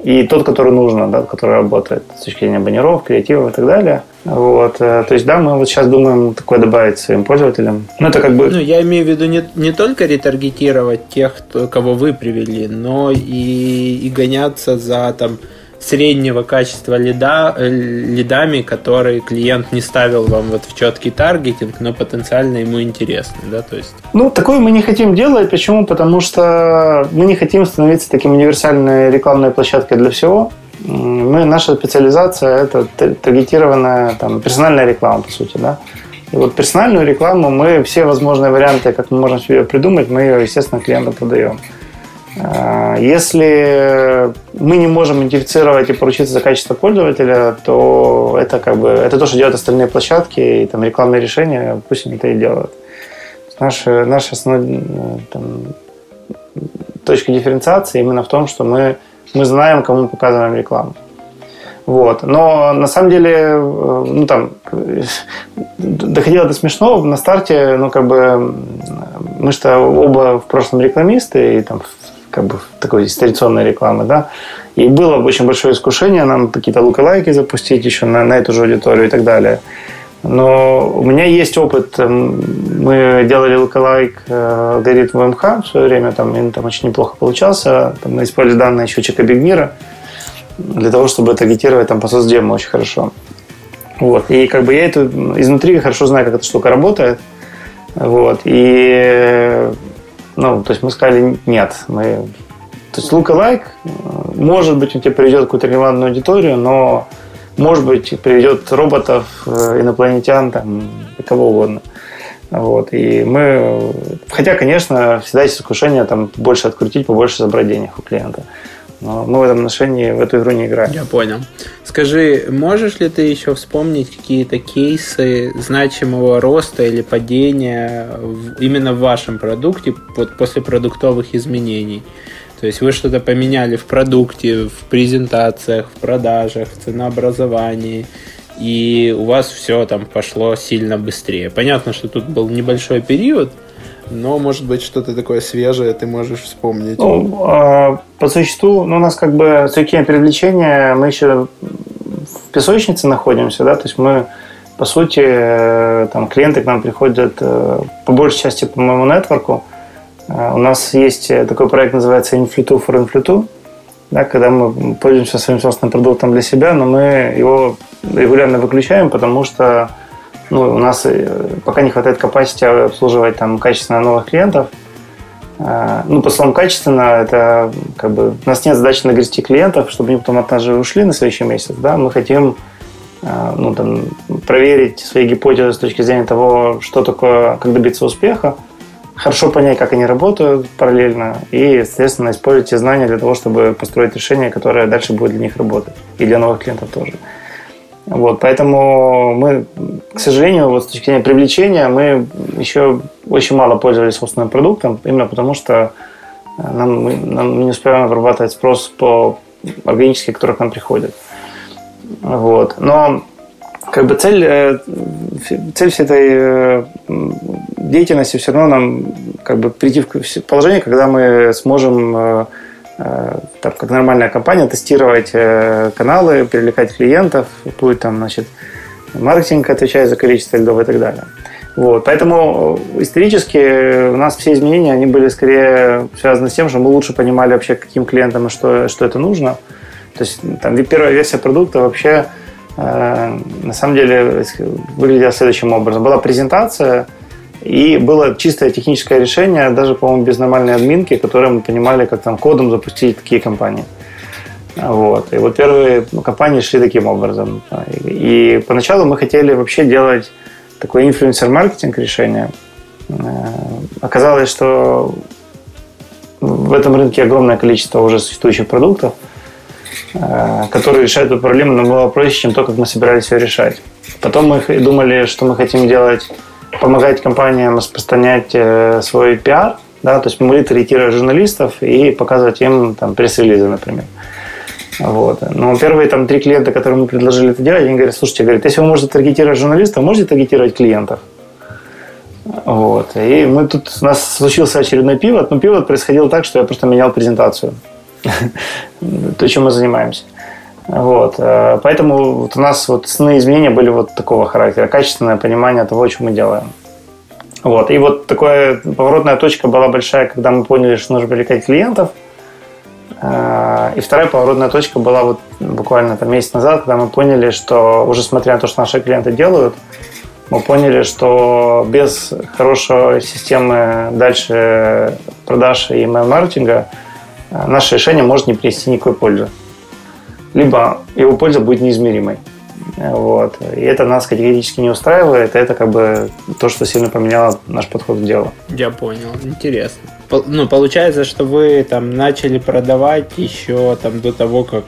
и тот, который нужно, да, который работает с точки зрения баннеров, креатива и так далее. Вот. Э, то есть, да, мы вот сейчас думаем такое добавить своим пользователям. Ну, это как бы... Ну, я имею в виду не, не только ретаргетировать тех, кто, кого вы привели, но и, и гоняться за там среднего качества лида, э, лидами, которые клиент не ставил вам вот в четкий таргетинг, но потенциально ему интересны, да, то есть... Ну, такое мы не хотим делать. Почему? Потому что мы не хотим становиться таким универсальной рекламной площадкой для всего. Мы, наша специализация – это таргетированная там, персональная реклама, по сути, да. И вот персональную рекламу мы, все возможные варианты, как мы можем себе придумать, мы ее, естественно, клиентам подаем. А, если мы не можем идентифицировать и поручиться за качество пользователя, то это как бы это то, что делают остальные площадки и там рекламные решения, пусть они это и делают. Наша, наша основная там, точка дифференциации именно в том, что мы, мы знаем, кому мы показываем рекламу. Вот. Но на самом деле, э, ну там, доходило до смешного. На старте, ну как бы, мы что оба в прошлом рекламисты, и там как бы такой традиционной рекламы, да. И было очень большое искушение нам какие-то лайки запустить еще на, на эту же аудиторию и так далее. Но у меня есть опыт. Эм, мы делали лайк э, алгоритм МХ в свое время, там, и там очень неплохо получался. Там мы использовали данные счетчика Бигмира для того, чтобы таргетировать там по соцдему очень хорошо. Вот. И как бы я это изнутри хорошо знаю, как эта штука работает. Вот. И ну, то есть мы сказали нет. Мы... То есть лайк, может быть, он тебе приведет какую-то релевантную аудиторию, но может быть, приведет роботов, э, инопланетян, там, и кого угодно. Вот. И мы, хотя, конечно, всегда есть искушение там больше открутить, побольше забрать денег у клиента. Но мы в этом отношении в эту игру не играем. Я понял. Скажи, можешь ли ты еще вспомнить какие-то кейсы значимого роста или падения в, именно в вашем продукте вот после продуктовых изменений? То есть вы что-то поменяли в продукте, в презентациях, в продажах, в ценообразовании, и у вас все там пошло сильно быстрее. Понятно, что тут был небольшой период, но, может быть, что-то такое свежее ты можешь вспомнить. Ну, а, по существу, ну, у нас как бы с точки привлечения мы еще в песочнице находимся, да, то есть мы по сути, э, там клиенты к нам приходят э, по большей части по моему нетворку. Э, у нас есть такой проект, называется Influtu for Influtu, да, когда мы пользуемся своим собственным продуктом для себя, но мы его регулярно выключаем, потому что ну, у нас э, пока не хватает capacity обслуживать там качественно новых клиентов. А, ну, по словам качественно, это как бы у нас нет задачи нагрести клиентов, чтобы они потом от нас же ушли на следующий месяц. Да? Мы хотим а, ну, там, проверить свои гипотезы с точки зрения того, что такое, как добиться успеха, хорошо понять, как они работают параллельно, и, соответственно, использовать эти знания для того, чтобы построить решение, которое дальше будет для них работать, и для новых клиентов тоже. Вот, поэтому мы, к сожалению, вот с точки зрения привлечения, мы еще очень мало пользовались собственным продуктом, именно потому что э, нам, нам не успеваем обрабатывать спрос по органически, которые к нам приходят. Вот. Но как бы цель, э, цель всей этой э, деятельности все равно нам как бы прийти в положение, когда мы сможем там, как нормальная компания, тестировать э, каналы, привлекать клиентов, будет там, значит, маркетинг отвечает за количество льдов и так далее. Вот, поэтому исторически у нас все изменения, они были скорее связаны с тем, что мы лучше понимали вообще, каким клиентам и что, что это нужно. То есть там первая версия продукта вообще э, на самом деле выглядела следующим образом. Была презентация, и было чистое техническое решение, даже, по-моему, без нормальной админки, которое мы понимали, как там кодом запустить такие компании. Вот. И вот первые компании шли таким образом. И поначалу мы хотели вообще делать такой инфлюенсер-маркетинг решение. Э, оказалось, что в этом рынке огромное количество уже существующих продуктов, э, которые решают эту проблему намного проще, чем то, как мы собирались ее решать. Потом мы думали, что мы хотим делать, помогать компаниям распространять э, свой пиар, да, то есть мы таргетировать журналистов и показывать им там пресс-релизы, например. Вот. Но первые там три клиента, которым мы предложили это делать, они говорят, слушайте, говорят, если вы можете таргетировать журналистов, можете таргетировать клиентов. Вот. И мы тут, у нас случился очередной пивот, но пивот происходил так, что я просто менял презентацию. То, чем мы занимаемся. Вот. Поэтому вот у нас вот основные изменения были вот такого характера. Качественное понимание того, что мы делаем. Вот. И вот такая поворотная точка была большая, когда мы поняли, что нужно привлекать клиентов – а, и вторая поворотная точка была вот буквально там месяц назад, когда мы поняли, что уже смотря на то, что наши клиенты делают, мы поняли, что без хорошей системы дальше продаж и email-маркетинга а, наше решение может не принести никакой пользы. Либо его польза будет неизмеримой. Вот. И это нас категорически не устраивает. Это как бы то, что сильно поменяло наш подход к делу. Я понял. Интересно. Ну, получается, что вы там начали продавать еще там до того, как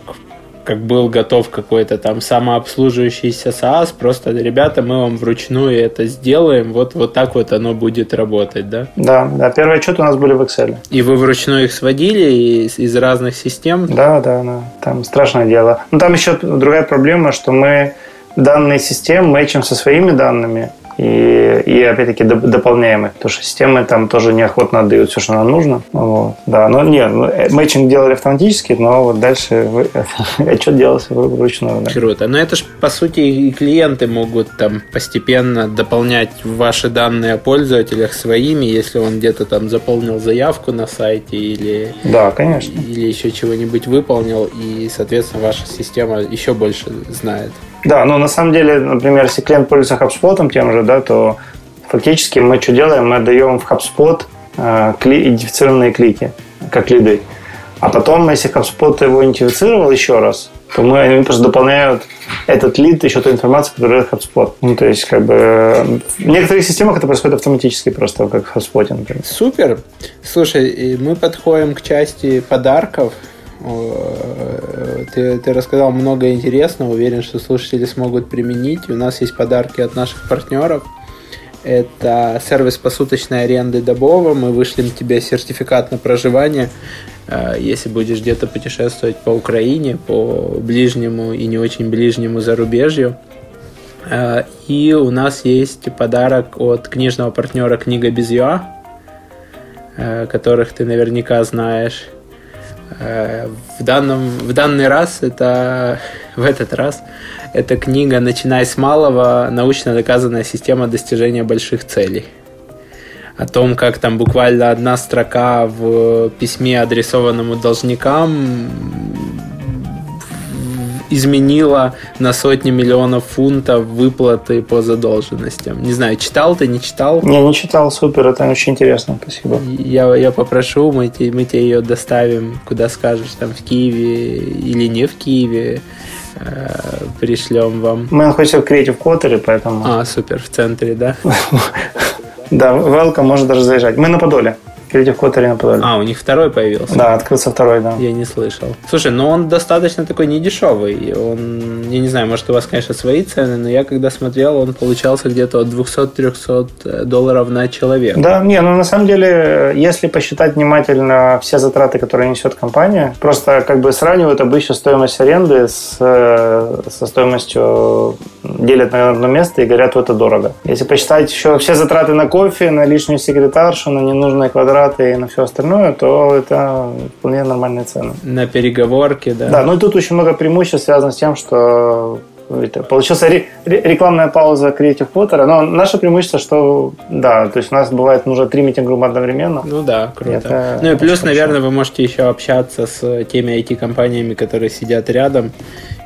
как был готов какой-то там самообслуживающийся SaaS, просто, ребята, мы вам вручную это сделаем, вот, вот так вот оно будет работать, да? Да, да, первые отчеты у нас были в Excel. И вы вручную их сводили из, из разных систем? Да, да, да, там страшное дело. Но там еще другая проблема, что мы данные систем мэчим со своими данными, и, и опять-таки дополняем их, потому что системы там тоже неохотно отдают все, что нам нужно. Вот. Да, но нет, ну, э, мэтчинг делали автоматически, но вот дальше отчет делался вручную. Да. Круто. Но это же, по сути, и клиенты могут там постепенно дополнять ваши данные о пользователях своими, если он где-то там заполнил заявку на сайте или, да, конечно. или еще чего-нибудь выполнил, и, соответственно, ваша система еще больше знает. Да, но на самом деле, например, если клиент пользуется HubSpot тем же, да, то фактически мы что делаем? Мы отдаем в HubSpot э, кли, идентифицированные клики, как лиды. А потом, если HubSpot его идентифицировал еще раз, то мы, они просто дополняют этот лид еще той информацией, которая дает HubSpot. Ну, то есть, как бы, в некоторых системах это происходит автоматически просто, как в HubSpot, например. Супер. Слушай, мы подходим к части подарков. Ты, ты рассказал много интересного, уверен, что слушатели смогут применить. У нас есть подарки от наших партнеров. Это сервис посуточной аренды Добова. Мы вышлем тебе сертификат на проживание, э, если будешь где-то путешествовать по Украине, по ближнему и не очень ближнему зарубежью. Э, и у нас есть подарок от книжного партнера «Книга без ЮА», э, которых ты наверняка знаешь. Э, в, данном, в данный раз, это в этот раз, эта книга «Начинай с малого. Научно доказанная система достижения больших целей». О том, как там буквально одна строка в письме, адресованному должникам, изменила на сотни миллионов фунтов выплаты по задолженностям. Не знаю, читал ты, не читал? Не, не читал, супер, это очень интересно, спасибо. Я, я попрошу, мы, те, мы тебе ее доставим, куда скажешь, там в Киеве или не в Киеве э, пришлем вам. Мы находимся в Creative Quarter, поэтому... А, супер, в центре, да? Да, Велка может даже заезжать. Мы на Подоле. Creative Code Подолье. А, у них второй появился? Да, открылся второй, да. Я не слышал. Слушай, ну он достаточно такой недешевый. Он, я не знаю, может у вас, конечно, свои цены, но я когда смотрел, он получался где-то от 200-300 долларов на человека. Да, не, ну на самом деле, если посчитать внимательно все затраты, которые несет компания, просто как бы сравнивают обычно стоимость аренды с, э, со стоимостью делят на одно место и говорят, вот это дорого. Если посчитать еще все затраты на кофе, на лишнюю секретаршу, на ненужные квадраты, аппараты и на все остальное, то это вполне нормальные цены. На переговорке, да. Да, ну и тут очень много преимуществ связано с тем, что это, получился ре, рекламная пауза Creative Potter, но наше преимущество, что да, то есть у нас бывает нужно три митинг-группы одновременно. Ну да, круто. Это ну и плюс, наверное, вы можете еще общаться с теми IT-компаниями, которые сидят рядом,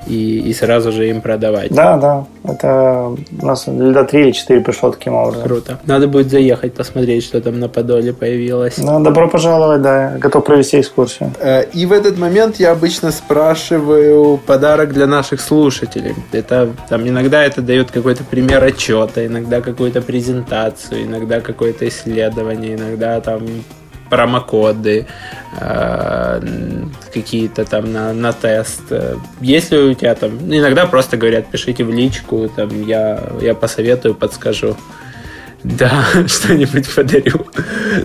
и, и сразу же им продавать. Да, да. Это у нас льда 3 или 4 пришло таким образом. Круто. Надо будет заехать, посмотреть, что там на Подоле появилось. Ну, добро пожаловать, да. Готов провести экскурсию. Э, и в этот момент я обычно спрашиваю подарок для наших слушателей. Это там иногда это дает какой-то пример отчета, иногда какую-то презентацию, иногда какое-то исследование, иногда там промокоды э, какие-то там на, на тест. Если у тебя там... Ну, иногда просто говорят, пишите в личку, там я, я посоветую, подскажу. Да, что-нибудь подарю.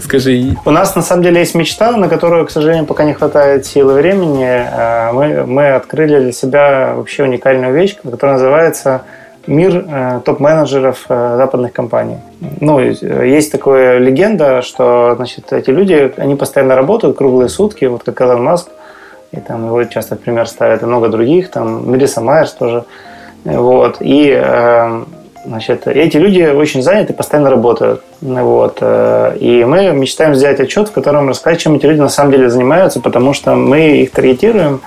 Скажи. У нас на самом деле есть мечта, на которую, к сожалению, пока не хватает силы времени. Э, мы, мы открыли для себя вообще уникальную вещь, которая называется мир э, топ-менеджеров э, западных компаний. Ну, э, есть такая легенда, что значит, эти люди, они постоянно работают круглые сутки, вот как Элон Маск, и там его часто в пример ставят, и много других, там Мелисса Майерс тоже. Вот. И значит, эти люди очень заняты, постоянно работают. Вот. И мы мечтаем сделать отчет, в котором рассказать, чем эти люди на самом деле занимаются, потому что мы их таргетируем,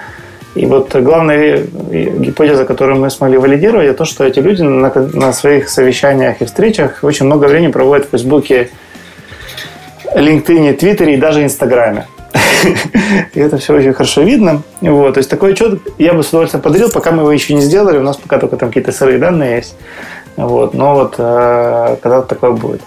и вот главная гипотеза, которую мы смогли валидировать, это то, что эти люди на, на своих совещаниях и встречах очень много времени проводят в Фейсбуке, LinkedIn, Твиттере и даже Инстаграме. И это все очень хорошо видно. Вот, то есть такой отчет я бы с удовольствием подарил, пока мы его еще не сделали. У нас пока только там какие-то сырые данные есть. Вот, но вот э, когда такое будет.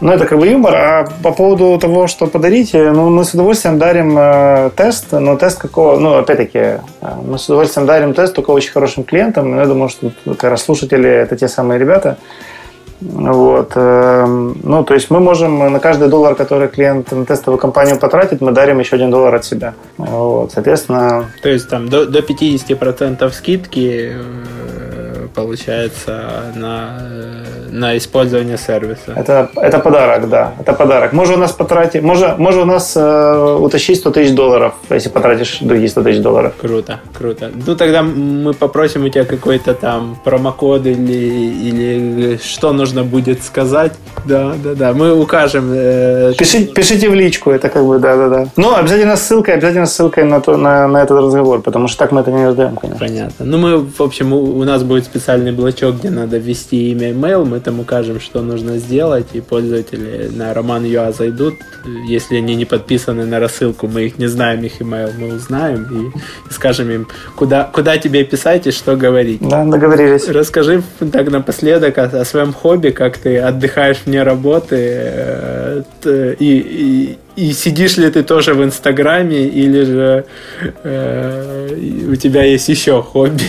Ну, это как бы юмор. А по поводу того, что подарить, э, ну, мы с удовольствием дарим э, тест, но тест какого, ну, опять-таки, э, мы с удовольствием дарим тест только очень хорошим клиентам. Я думаю, что как раз слушатели это те самые ребята. Вот. Э, ну, то есть мы можем на каждый доллар, который клиент на тестовую компанию потратит, мы дарим еще один доллар от себя. Вот, соответственно... То есть там до, до 50% скидки получается, на, на использование сервиса. Это, это подарок, да. Это подарок. Можно у нас потратить, можно, можно у нас э, утащить 100 тысяч долларов, если потратишь другие 100 тысяч долларов. Круто, круто. Ну, тогда мы попросим у тебя какой-то там промокод или, или что нужно будет сказать. Да, да, да. Мы укажем. Э, пишите, пишите в личку, это как бы, да, да, да. Но обязательно ссылкой, обязательно ссылкой на, то, на, на этот разговор, потому что так мы это не раздаем, конечно. Понятно. Ну, мы, в общем, у, у нас будет специальный блочок, где надо ввести имя и mail, мы там укажем, что нужно сделать, и пользователи на Роман.ua зайдут. Если они не подписаны на рассылку, мы их не знаем, их email мы узнаем и, и скажем им, куда, куда тебе писать и что говорить. Да, договорились. Расскажи так напоследок о, о своем хобби, как ты отдыхаешь вне работы э, и, и и сидишь ли ты тоже в Инстаграме, или же э, у тебя есть еще хобби?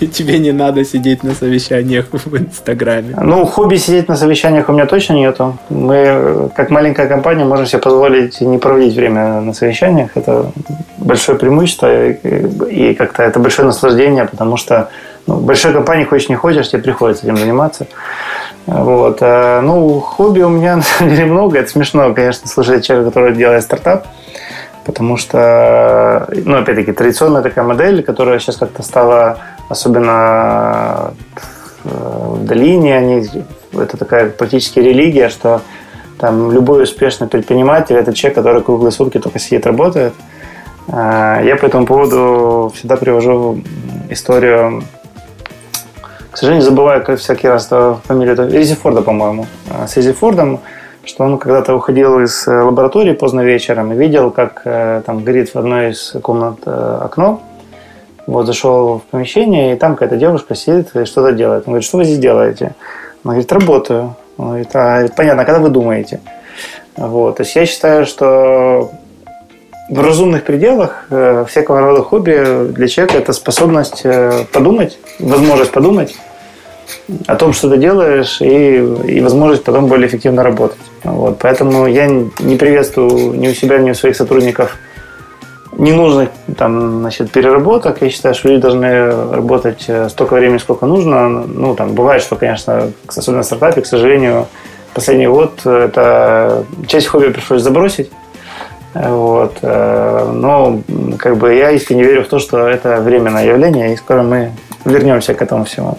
Тебе не надо сидеть на совещаниях в Инстаграме. Ну, хобби сидеть на совещаниях у меня точно нету. Мы, как маленькая компания, можем себе позволить не проводить время на совещаниях. Это большое преимущество и как-то это большое наслаждение, потому что ну, в большой компании хочешь не хочешь, тебе приходится этим заниматься. Вот. А, ну, хобби у меня на самом деле много. Это смешно, конечно, слушать человека, который делает стартап. Потому что, ну, опять-таки, традиционная такая модель, которая сейчас как-то стала особенно в долине, они, это такая практически религия, что там любой успешный предприниматель – это человек, который круглые сутки только сидит, работает. А, я по этому поводу всегда привожу историю, к сожалению, забываю как всякий раз фамилию, это Ризи Форда, по-моему. А, с Ризи Фордом, что он когда-то уходил из э, лаборатории поздно вечером и видел, как э, там горит в одной из комнат э, окно, вот зашел в помещение, и там какая-то девушка сидит и что-то делает. Он говорит, что вы здесь делаете? Она говорит, работаю. Он говорит, а, понятно, а когда вы думаете? Вот. То есть я считаю, что в разумных пределах э, всякого рода хобби для человека это способность э, подумать, возможность подумать о том, что ты делаешь, и, и возможность потом более эффективно работать. Вот. Поэтому я не приветствую ни у себя, ни у своих сотрудников – ненужных там, значит, переработок. Я считаю, что люди должны работать э, столько времени, сколько нужно. Ну, там бывает, что, конечно, особенно в стартапе, к сожалению, последний год это часть хобби пришлось забросить. Вот. Э, но как бы я искренне верю в то, что это временное явление, и скоро мы вернемся к этому всему.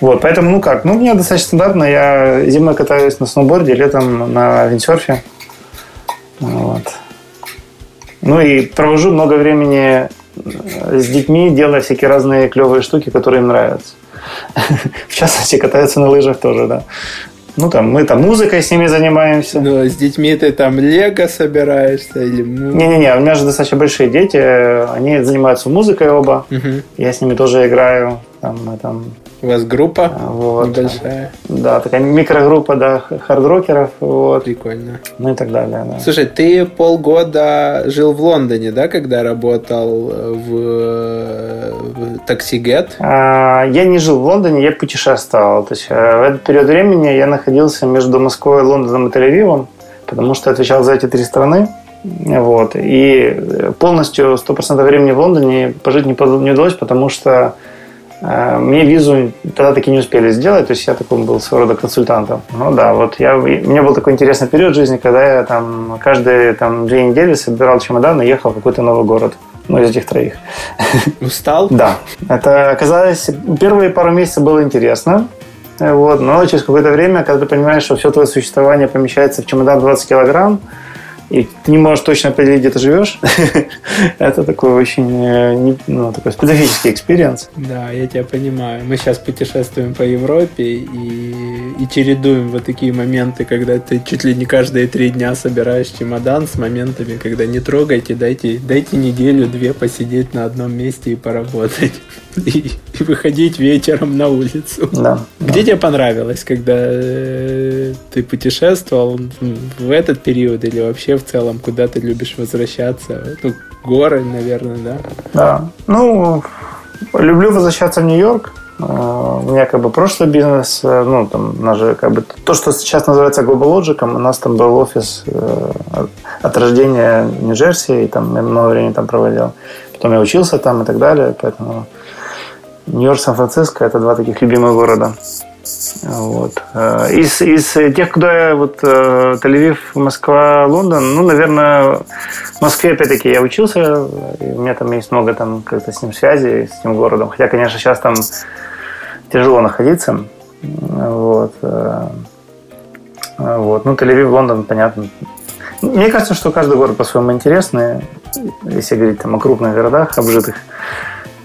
Вот, поэтому, ну как, ну, у меня достаточно стандартно. Я зимой катаюсь на сноуборде, летом на виндсерфе. Вот. Ну и провожу много времени с детьми, делая всякие разные клевые штуки, которые им нравятся. В частности, катаются на лыжах тоже, да. Ну, там, мы там музыкой с ними занимаемся. Ну, а с детьми ты там лего собираешься или... Не-не-не, у меня же достаточно большие дети, они занимаются музыкой оба. Угу. Я с ними тоже играю. Там, мы там у вас группа а, вот. небольшая. Да, такая микрогруппа, да, хардрокеров. Вот. Прикольно. Ну и так далее, да. Слушай, ты полгода жил в Лондоне, да, когда работал в, в TaxiGet? А, я не жил в Лондоне, я путешествовал. То есть э, в этот период времени я находился между Москвой, Лондоном и Тель-Авивом, потому что отвечал за эти три страны. Вот. И полностью 100% времени в Лондоне пожить не удалось, потому что Э, мне визу тогда таки не успели сделать, то есть я такой был своего рода консультантом. Ну да, вот я, у меня был такой интересный период в жизни, когда я там каждые там, две недели собирал чемодан и ехал в какой-то новый город. Ну, из этих троих. Устал? Да. Это оказалось, первые пару месяцев было интересно. Вот, но через какое-то время, когда ты понимаешь, что все твое существование помещается в чемодан 20 килограмм, и ты не можешь точно определить, где ты живешь, это такой очень э, ну, такой специфический experience. Да, я тебя понимаю. Мы сейчас путешествуем по Европе и, и чередуем вот такие моменты, когда ты чуть ли не каждые три дня собираешь чемодан с моментами, когда не трогайте, дайте, дайте неделю-две посидеть на одном месте и поработать. И, и выходить вечером на улицу. Да. Где да. тебе понравилось, когда э, ты путешествовал в этот период или вообще в целом, куда ты любишь возвращаться? Ну, горы, наверное, да? Да. Ну, люблю возвращаться в Нью-Йорк. А, у меня как бы прошлый бизнес, э, ну, там, у нас же как бы то, что сейчас называется Global Logic, у нас там был офис э, от рождения Нью-Джерси, и там я много времени там проводил. Потом я учился там и так далее, поэтому Нью-Йорк, Сан-Франциско – это два таких любимых города. Вот. Э, из, из тех, куда я вот э, Тель-Авив, Москва, Лондон, ну, наверное, в Москве, опять-таки, я учился, у меня там есть много там как-то с ним связи, с этим городом. Хотя, конечно, сейчас там тяжело находиться. Вот. Э, вот. Ну, Тель-Авив, Лондон, понятно. Мне кажется, что каждый город по-своему интересный, если говорить там о крупных городах, обжитых.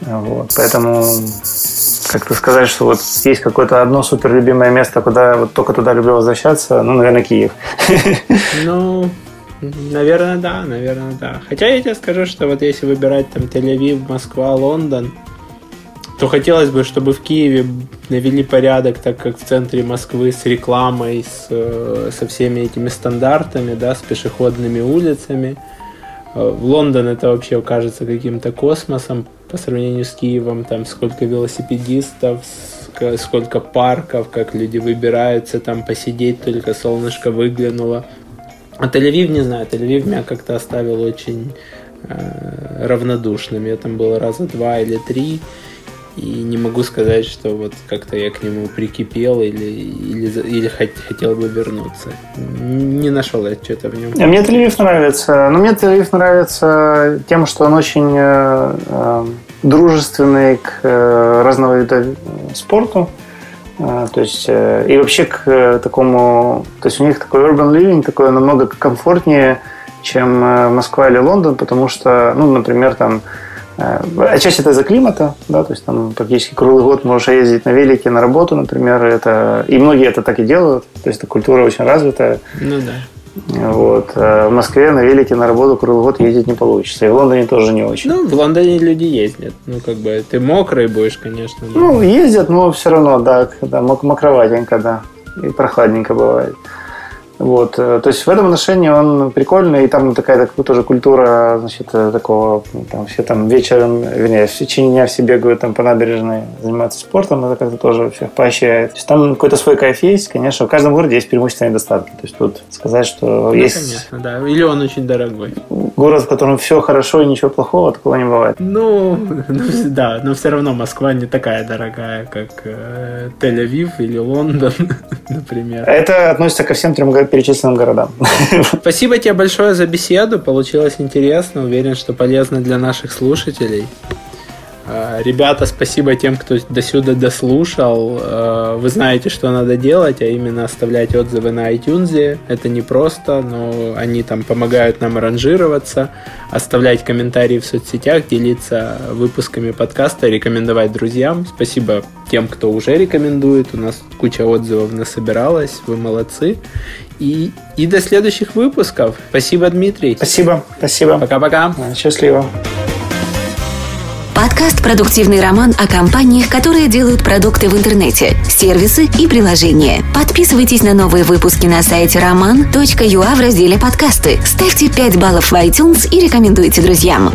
Вот. Поэтому как-то сказать, что вот есть какое-то одно супер любимое место, куда вот только туда люблю возвращаться, ну, наверное, Киев. Ну, наверное, да, наверное, да. Хотя я тебе скажу, что вот если выбирать там Тель-Авив, Москва, Лондон, то хотелось бы, чтобы в Киеве навели порядок, так как в центре Москвы с рекламой, с, э, со всеми этими стандартами, да, с пешеходными улицами. Э, в Лондон это вообще кажется каким-то космосом по сравнению с Киевом. Там сколько велосипедистов, сколько парков, как люди выбираются там посидеть, только солнышко выглянуло. А Тель-Авив, не знаю, Тель-Авив меня как-то оставил очень э, равнодушным. Я там был раза два или три. И не могу сказать, что вот как-то я к нему прикипел или, или, или хотел бы вернуться. Не нашел я что-то в нем. А мне Тель-Авив нравится. Но мне Тель-Авив нравится тем, что он очень э, э, дружественный к э, разного вида спорту. Э, то есть, э, и вообще к такому... То есть у них такой urban living, такое намного комфортнее, чем Москва или Лондон, потому что, ну, например, там отчасти это из-за климата, да, то есть там практически круглый год можешь ездить на велике на работу, например, это и многие это так и делают, то есть эта культура очень развитая. Ну да. Вот. А в Москве на велике на работу круглый год ездить не получится. И в Лондоне тоже не очень. Ну, в Лондоне люди ездят. Ну, как бы, ты мокрый будешь, конечно. Но... Ну, ездят, но все равно, да, да мокроватенько, да. И прохладненько бывает. Вот, э, то есть в этом отношении он прикольный, и там такая так, тоже культура, значит, э, такого, ну, там все там вечером, вернее, в течение дня все бегают там по набережной, занимаются спортом, это как-то тоже всех поощряет. То есть там какой-то свой кайф есть, конечно, в каждом городе есть преимущества и недостатки. То есть тут сказать, что ну, есть... конечно, да, или он очень дорогой. Город, в котором все хорошо и ничего плохого, такого не бывает. Ну, ну да, но все равно Москва не такая дорогая, как э, Тель-Авив или Лондон, например. Это относится ко всем трем по перечисленным городам. Спасибо тебе большое за беседу. Получилось интересно. Уверен, что полезно для наших слушателей. А, ребята, спасибо тем, кто до сюда дослушал. А, вы знаете, что надо делать, а именно оставлять отзывы на iTunes. Это не просто, но они там помогают нам ранжироваться, оставлять комментарии в соцсетях, делиться выпусками подкаста, рекомендовать друзьям. Спасибо тем, кто уже рекомендует. У нас куча отзывов насобиралась. Вы молодцы. И, и до следующих выпусков. Спасибо, Дмитрий. Спасибо. Спасибо. Пока-пока. Счастливо. Подкаст «Продуктивный роман» о компаниях, которые делают продукты в интернете, сервисы и приложения. Подписывайтесь на новые выпуски на сайте roman.ua в разделе «Подкасты». Ставьте 5 баллов в iTunes и рекомендуйте друзьям.